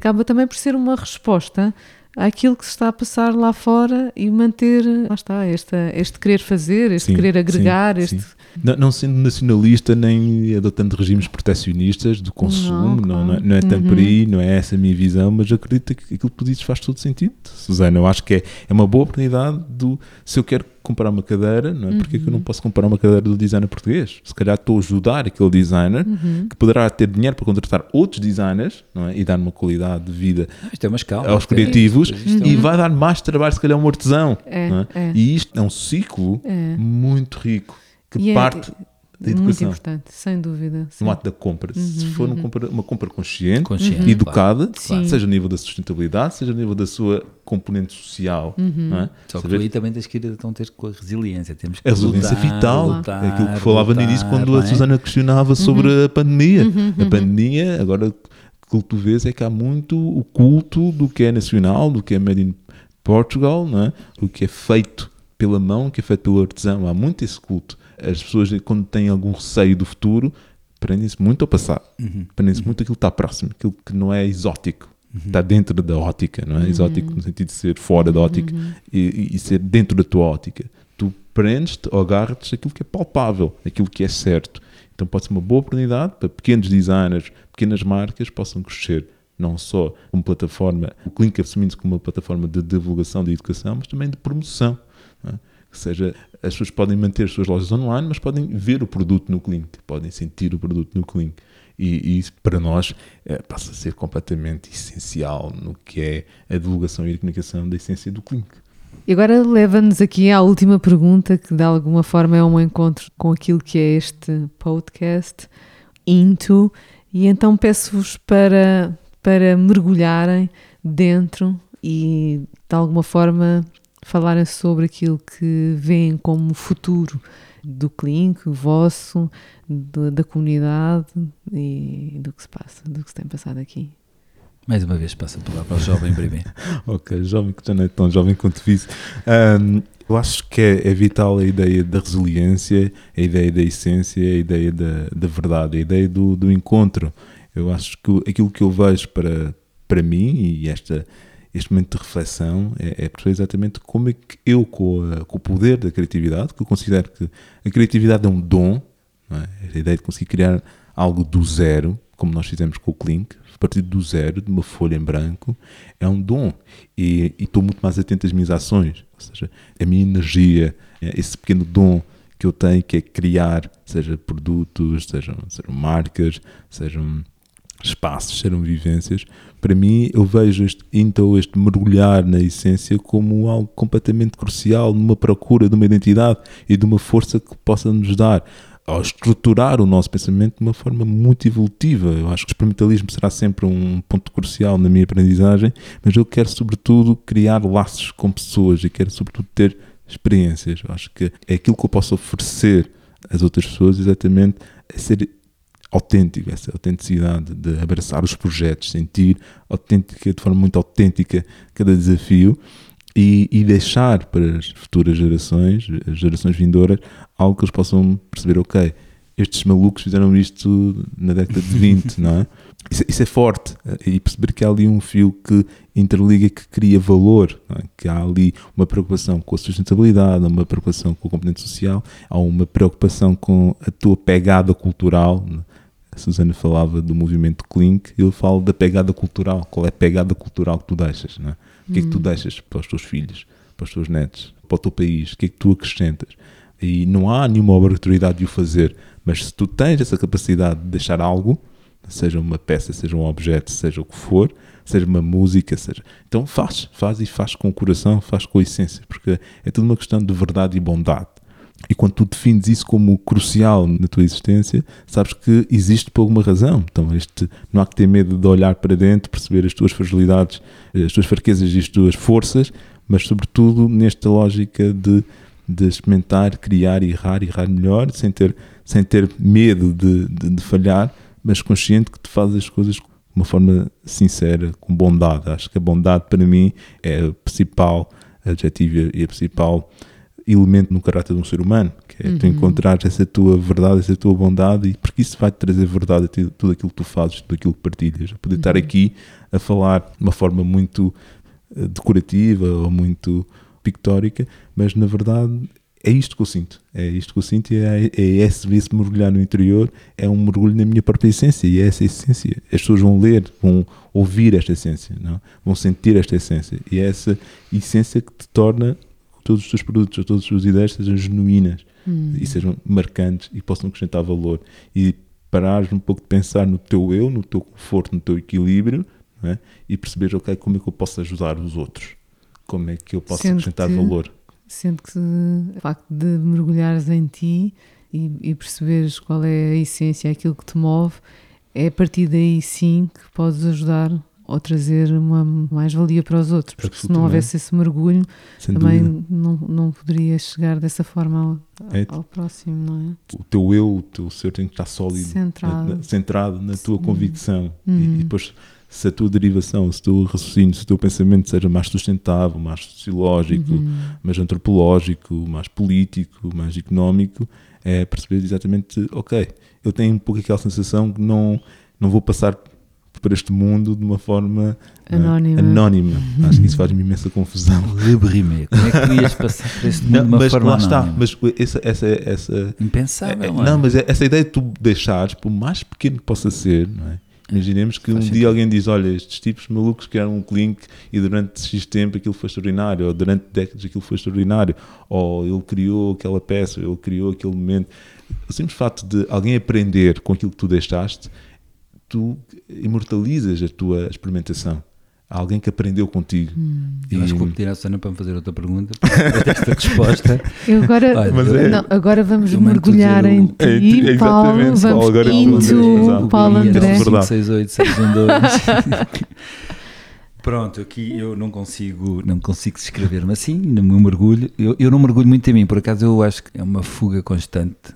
acaba também por ser uma resposta àquilo que se está a passar lá fora e manter, lá está, esta, este querer fazer, este Sim, querer agregar, sim, este. sim. Não, não sendo nacionalista nem adotando regimes protecionistas do consumo, Não, não, não, é- claro. é tanto por Uhum. aí, não é essa a minha visão, mas acredito que aquilo que tu dizes faz todo sentido, Susana. Eu acho que é, é uma boa oportunidade do se eu quero comprar uma cadeira, não é? Porque é que eu não Uhum. posso comprar uma cadeira do designer português? Se calhar estou a ajudar aquele designer Uhum. que poderá ter dinheiro para contratar outros designers não é? e dar uma qualidade de vida Isto é uma escala. aos é- criativos isto é e um- vai dar mais trabalho, se calhar, a um artesão. É, não é? é. E isto é um ciclo É. muito rico que E é parte da Muito educação, importante, sem dúvida. sim. no ato da compra. Se for uma compra, uma compra consciente, Consciente, e educada, Sim. seja a nível da sustentabilidade, seja a nível da sua componente social. Não é? Só que aí também tens que ir então ter com a resiliência. Temos que a resiliência lutar, vital, lutar, é aquilo que falava no início lutar, quando a é? Susana questionava sobre a pandemia. A pandemia, agora que tu vês é que há muito o culto do que é nacional, do que é made in Portugal, não é? do que é feito pela mão, que é feito pelo artesão. Há muito esse culto. As pessoas, quando têm algum receio do futuro, prendem-se muito ao passado. Uhum. Prendem-se muito aquilo que está próximo, aquilo que não é exótico. Está dentro da ótica, não é? Exótico no sentido de ser fora da ótica e, e- e ser dentro da tua ótica. Tu prendes-te ou agarras aquilo que é palpável, aquilo que é certo. Então pode ser uma boa oportunidade para pequenos designers, pequenas marcas possam crescer, não só como plataforma, o Clink assumindo-se como uma plataforma de divulgação de educação, mas também de promoção. É? Ou seja, as pessoas podem manter as suas lojas online, mas podem ver o produto no Clink, podem sentir o produto no Clink. E, isso para nós eh, passa a ser completamente essencial no que é a divulgação e a comunicação da essência do Clink. E agora leva-nos aqui à última pergunta, que de alguma forma é um encontro com aquilo que é este podcast, Into, e então peço-vos para, para mergulharem dentro e de alguma forma falarem sobre aquilo que veem como futuro do Clink, o vosso, do- da comunidade e do que se passa, do que se tem passado aqui. Mais uma vez passa a palavra ao jovem primeiro. Ok, jovem que já não é tão jovem quanto disse. Ahm, eu acho que é, é vital a ideia da resiliência, a ideia da essência, a ideia da, da verdade, a ideia do, do encontro. Eu acho que aquilo que eu vejo para, para mim e esta, este momento de reflexão é, é perceber exatamente como é que eu, com, a- com o poder da criatividade, que eu considero que a criatividade é um dom, é? a ideia de conseguir criar algo do zero, como nós fizemos com o Clink, a partir do zero, de uma folha em branco, é um dom. E e estou muito mais atento às minhas ações, ou seja, a minha energia, é esse pequeno dom que eu tenho, que é criar, seja produtos, sejam, sejam marcas, sejam espaços, sejam vivências. Para mim, eu vejo este, então este mergulhar na essência como algo completamente crucial numa procura de uma identidade e de uma força que possa nos dar ao estruturar o nosso pensamento de uma forma muito evolutiva. Eu acho que o experimentalismo será sempre um ponto crucial na minha aprendizagem, mas eu quero, sobretudo, criar laços com pessoas e quero, sobretudo, ter experiências. Eu acho que é aquilo que eu posso oferecer às outras pessoas, exatamente, é ser autêntico, essa autenticidade de abraçar os projetos, sentir autêntica, de forma muito autêntica cada desafio e, e deixar para as futuras gerações, as gerações vindouras, algo que eles possam perceber, ok, estes malucos fizeram isto na década de 20, não é? Isso, isso é forte e perceber que há ali um fio que interliga, que cria valor, é? que há ali uma preocupação com a sustentabilidade, uma preocupação com o componente social, há uma preocupação com a tua pegada cultural. não é? A Susana falava do movimento Clink, eu falo da pegada cultural. Qual é a pegada cultural que tu deixas? Não é? O que é que tu deixas para os teus filhos, para os teus netos, para o teu país? O que é que tu acrescentas? E não há nenhuma obrigatoriedade de o fazer, mas se tu tens essa capacidade de deixar algo, seja uma peça, seja um objeto, seja o que for, seja uma música, seja. Então faz, faz e faz com o coração, faz com a essência, porque é tudo uma questão de verdade e bondade. E quando tu defines isso como crucial na tua existência, sabes que existe por alguma razão. Então, este, não há que ter medo de olhar para dentro, perceber as tuas fragilidades, as tuas fraquezas e as tuas forças, mas, sobretudo, nesta lógica de, de experimentar, criar, errar, errar melhor, sem ter, sem ter medo de, de, de falhar, mas consciente que tu fazes as coisas de uma forma sincera, com bondade. Acho que a bondade, para mim, é o principal adjetivo e a principal elemento no caráter de um ser humano, que é uhum. tu encontrar essa tua verdade, essa tua bondade, e porque isso vai te trazer verdade a tudo aquilo que tu fazes, tudo aquilo que partilhas. Poder uhum. estar aqui a falar de uma forma muito eh, decorativa ou muito pictórica, mas na verdade é isto que eu sinto. É isto que eu sinto e é, é esse, esse mergulhar no interior, é um mergulho na minha própria essência e é essa essência. As pessoas vão ler, vão ouvir esta essência, não? vão sentir esta essência e é essa essência que te torna todos os teus produtos, todas as tuas ideias sejam genuínas hum. e sejam marcantes e possam acrescentar valor. E parares um pouco de pensar no teu eu, no teu conforto, no teu equilíbrio é? e perceber, ok, como é que eu posso ajudar os outros? Como é que eu posso Sendo acrescentar que, valor? Sendo que o facto de mergulhares em ti e, e perceberes qual é a essência, aquilo que te move, é a partir daí sim que podes ajudar ou trazer uma mais-valia para os outros, porque se não houvesse esse mergulho, Sem também não, não poderia chegar dessa forma ao, é. ao, próximo, não é? O teu eu, o teu ser tem que estar sólido, centrado na, centrado na tua convicção uhum. e, e, depois se a tua derivação, se o teu raciocínio, se o teu pensamento seja mais sustentável, mais sociológico, uhum. mais antropológico, mais político, mais económico, é perceber exatamente, ok, eu tenho um pouco aquela sensação que não, não vou passar para este mundo de uma forma eh, anónima. Uh, anónima. Acho que isso faz-me imensa confusão. Librimé. Como é que tu ias passar para este mundo não, de uma mas forma lá anónima? está, mas essa, essa, essa impensável. É, é, não, mas é, essa ideia de tu deixares, por mais pequeno que possa ser, não é? Imaginemos que Faz um sentido. dia alguém diz: Olha, estes tipos malucos criaram um link e durante X tempo aquilo foi extraordinário, ou durante décadas aquilo foi extraordinário, ou ele criou aquela peça, ele criou aquele momento. O simples facto de alguém aprender com aquilo que tu deixaste tu imortalizas a tua experimentação. Há alguém que aprendeu contigo. Hum. E... Eu acho que vou pedir à Susana para me fazer outra pergunta esta resposta. Eu agora, Olha, é... não, agora vamos mergulhar em ti, é, é Paulo. Vamos agora into Paulo André. 568 Pronto, aqui eu não consigo, não consigo descrever, mas sim, no meu mergulho, eu, eu não mergulho muito em mim, por acaso eu acho que é uma fuga constante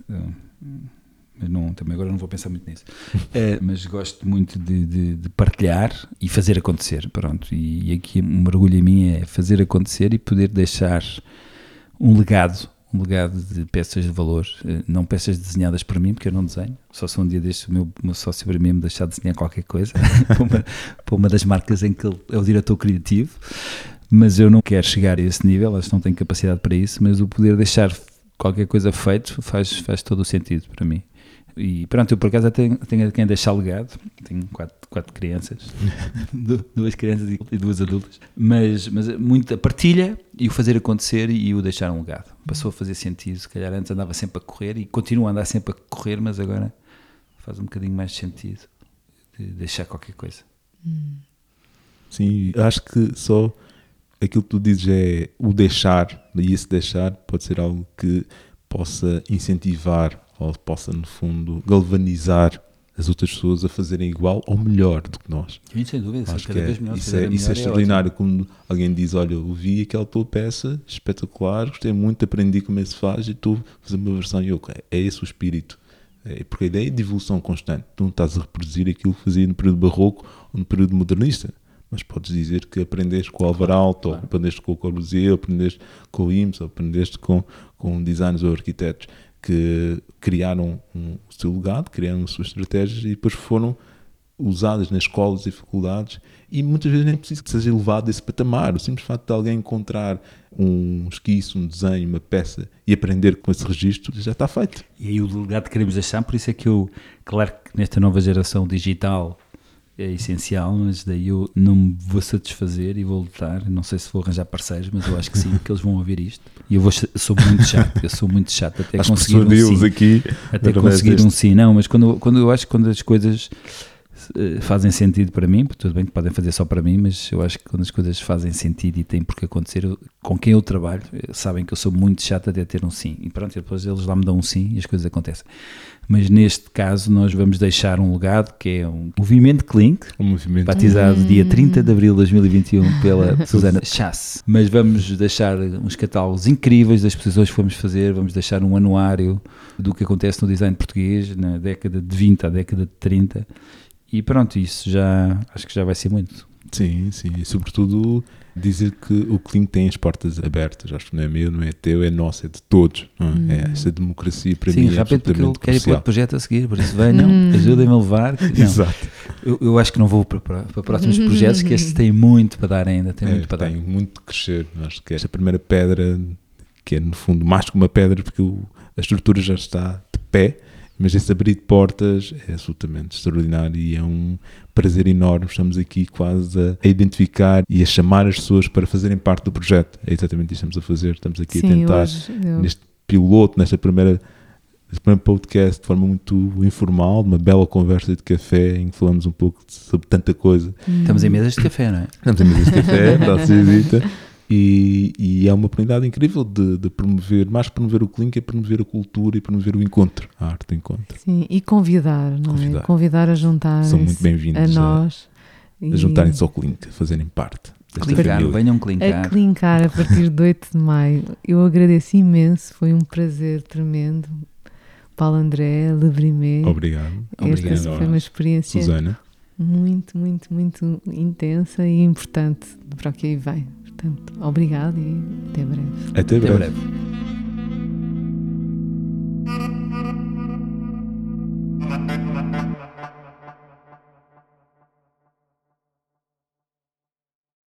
mas não, também agora não vou pensar muito nisso. uh, mas gosto muito de, de, de, partilhar e fazer acontecer, pronto. E, e, aqui um mergulho em mim é fazer acontecer e poder deixar um legado, um legado de peças de valor, uh, não peças desenhadas por mim, porque eu não desenho. Só se um dia deste o meu, meu sócio para mim me deixar desenhar qualquer coisa para, uma, para uma das marcas em que ele é o diretor criativo. Mas eu não quero chegar a esse nível, que não tenho capacidade para isso, mas o poder deixar qualquer coisa feito faz, faz todo o sentido para mim. E pronto, eu por acaso tenho, tenho quem deixar legado. Tenho quatro, quatro crianças, duas crianças e duas adultas. Mas, mas muita partilha e o fazer acontecer e o deixar um legado. Passou a fazer sentido. Se calhar antes andava sempre a correr e continuo a andar sempre a correr, mas agora faz um bocadinho mais sentido de deixar qualquer coisa. Sim, acho que só aquilo que tu dizes é o deixar, e esse deixar pode ser algo que possa incentivar ou possa, no fundo, galvanizar as outras pessoas a fazerem igual ou melhor do que nós. Sim, sem dúvida, Acho cada é, melhor. Isso é, isso é, é extraordinário. É como alguém diz: Olha, eu vi aquela tua peça, espetacular, gostei muito, aprendi como é que se faz e estou a fazer uma versão. E eu, é esse o espírito. É, porque a ideia é de evolução constante. Tu não estás a reproduzir aquilo que fazia no período barroco ou no período modernista. Mas podes dizer que aprendeste com o Álvaro Alto, claro. ou aprendeste com o Corbusier, ou aprendeste com o IMS, ou aprendeste com, com designers ou arquitetos que criaram um, o seu legado, criaram as suas estratégias e depois foram usadas nas escolas e faculdades e muitas vezes nem precisa que seja elevado esse patamar. O simples facto de alguém encontrar um esquiço, um desenho, uma peça e aprender com esse registro já está feito. E aí o legado que queremos deixar, por isso é que eu, claro que nesta nova geração digital é essencial, mas daí eu não me vou satisfazer e vou lutar. Não sei se vou arranjar parceiros, mas eu acho que sim, porque eles vão ouvir isto. E eu vou, sou muito chato, eu sou muito chato até conseguir um sim. aqui até conseguir um sim. Não, mas quando, quando eu acho que quando as coisas fazem sentido para mim, porque tudo bem que podem fazer só para mim, mas eu acho que quando as coisas fazem sentido e têm por que acontecer, eu- com quem eu trabalho, eh, sabem que eu sou muito chato até ter um sim. E pronto, e depois eles lá me dão um sim e as coisas acontecem. Mas neste caso, nós vamos deixar um legado que é um movimento Clink, Um movimento. batizado dia 30 de abril de 2021 pela Susana Susana. Chasse. Mas vamos deixar uns catálogos incríveis das exposições que vamos fazer, vamos deixar um anuário do que acontece no design português na década de 20 à década de 30 e pronto, isso já acho que já vai ser muito. Sim, sim. E sobretudo dizer que o Clink tem as portas abertas. Acho que não é meu, não é teu, é nosso, é de todos. é? É esta democracia para Sim, mim é rápido porque eu absolutamente quero ir para outro projeto a seguir, por isso venham, Hum. ajudem-me a levar. que- Exato. eu, eu acho que não vou para, para, para próximos projetos, que estes têm muito para dar ainda, têm É, muito para dar. tem muito que crescer. Acho que esta primeira pedra, que é no fundo mais que uma pedra, porque o- a estrutura já está de pé, mas esse abrir de portas é absolutamente extraordinário e é um prazer enorme. Estamos aqui quase a, a identificar e a chamar as pessoas para fazerem parte do projeto. É exatamente isso que estamos a fazer. Estamos aqui a Sim, tentar, hoje eu- neste piloto, nesta primeira. Neste primeiro podcast de forma muito informal, uma bela conversa de café em que falamos um pouco de- sobre tanta coisa Estamos em mesas de café, não é? Estamos em mesa de café, está a ser dita. E, e é uma oportunidade incrível de, de promover, mais que promover o Clink, é promover a cultura e promover o encontro, a arte do encontro. Sim, e convidar, não Convidar. é? Convidar a juntarem São muito bem-vindos a a, nós. a e juntarem-se ao Clink, a fazerem parte família. venham A clicar. clincar a partir de 8 de maio. Eu agradeço imenso, foi um prazer tremendo. Paulo André, Lebrimé. Obrigado. Obrigado. Esta foi uma experiência Susana. muito, muito, muito intensa e importante para o que aí vem. Portanto, obrigado e até breve. Até breve. Até breve.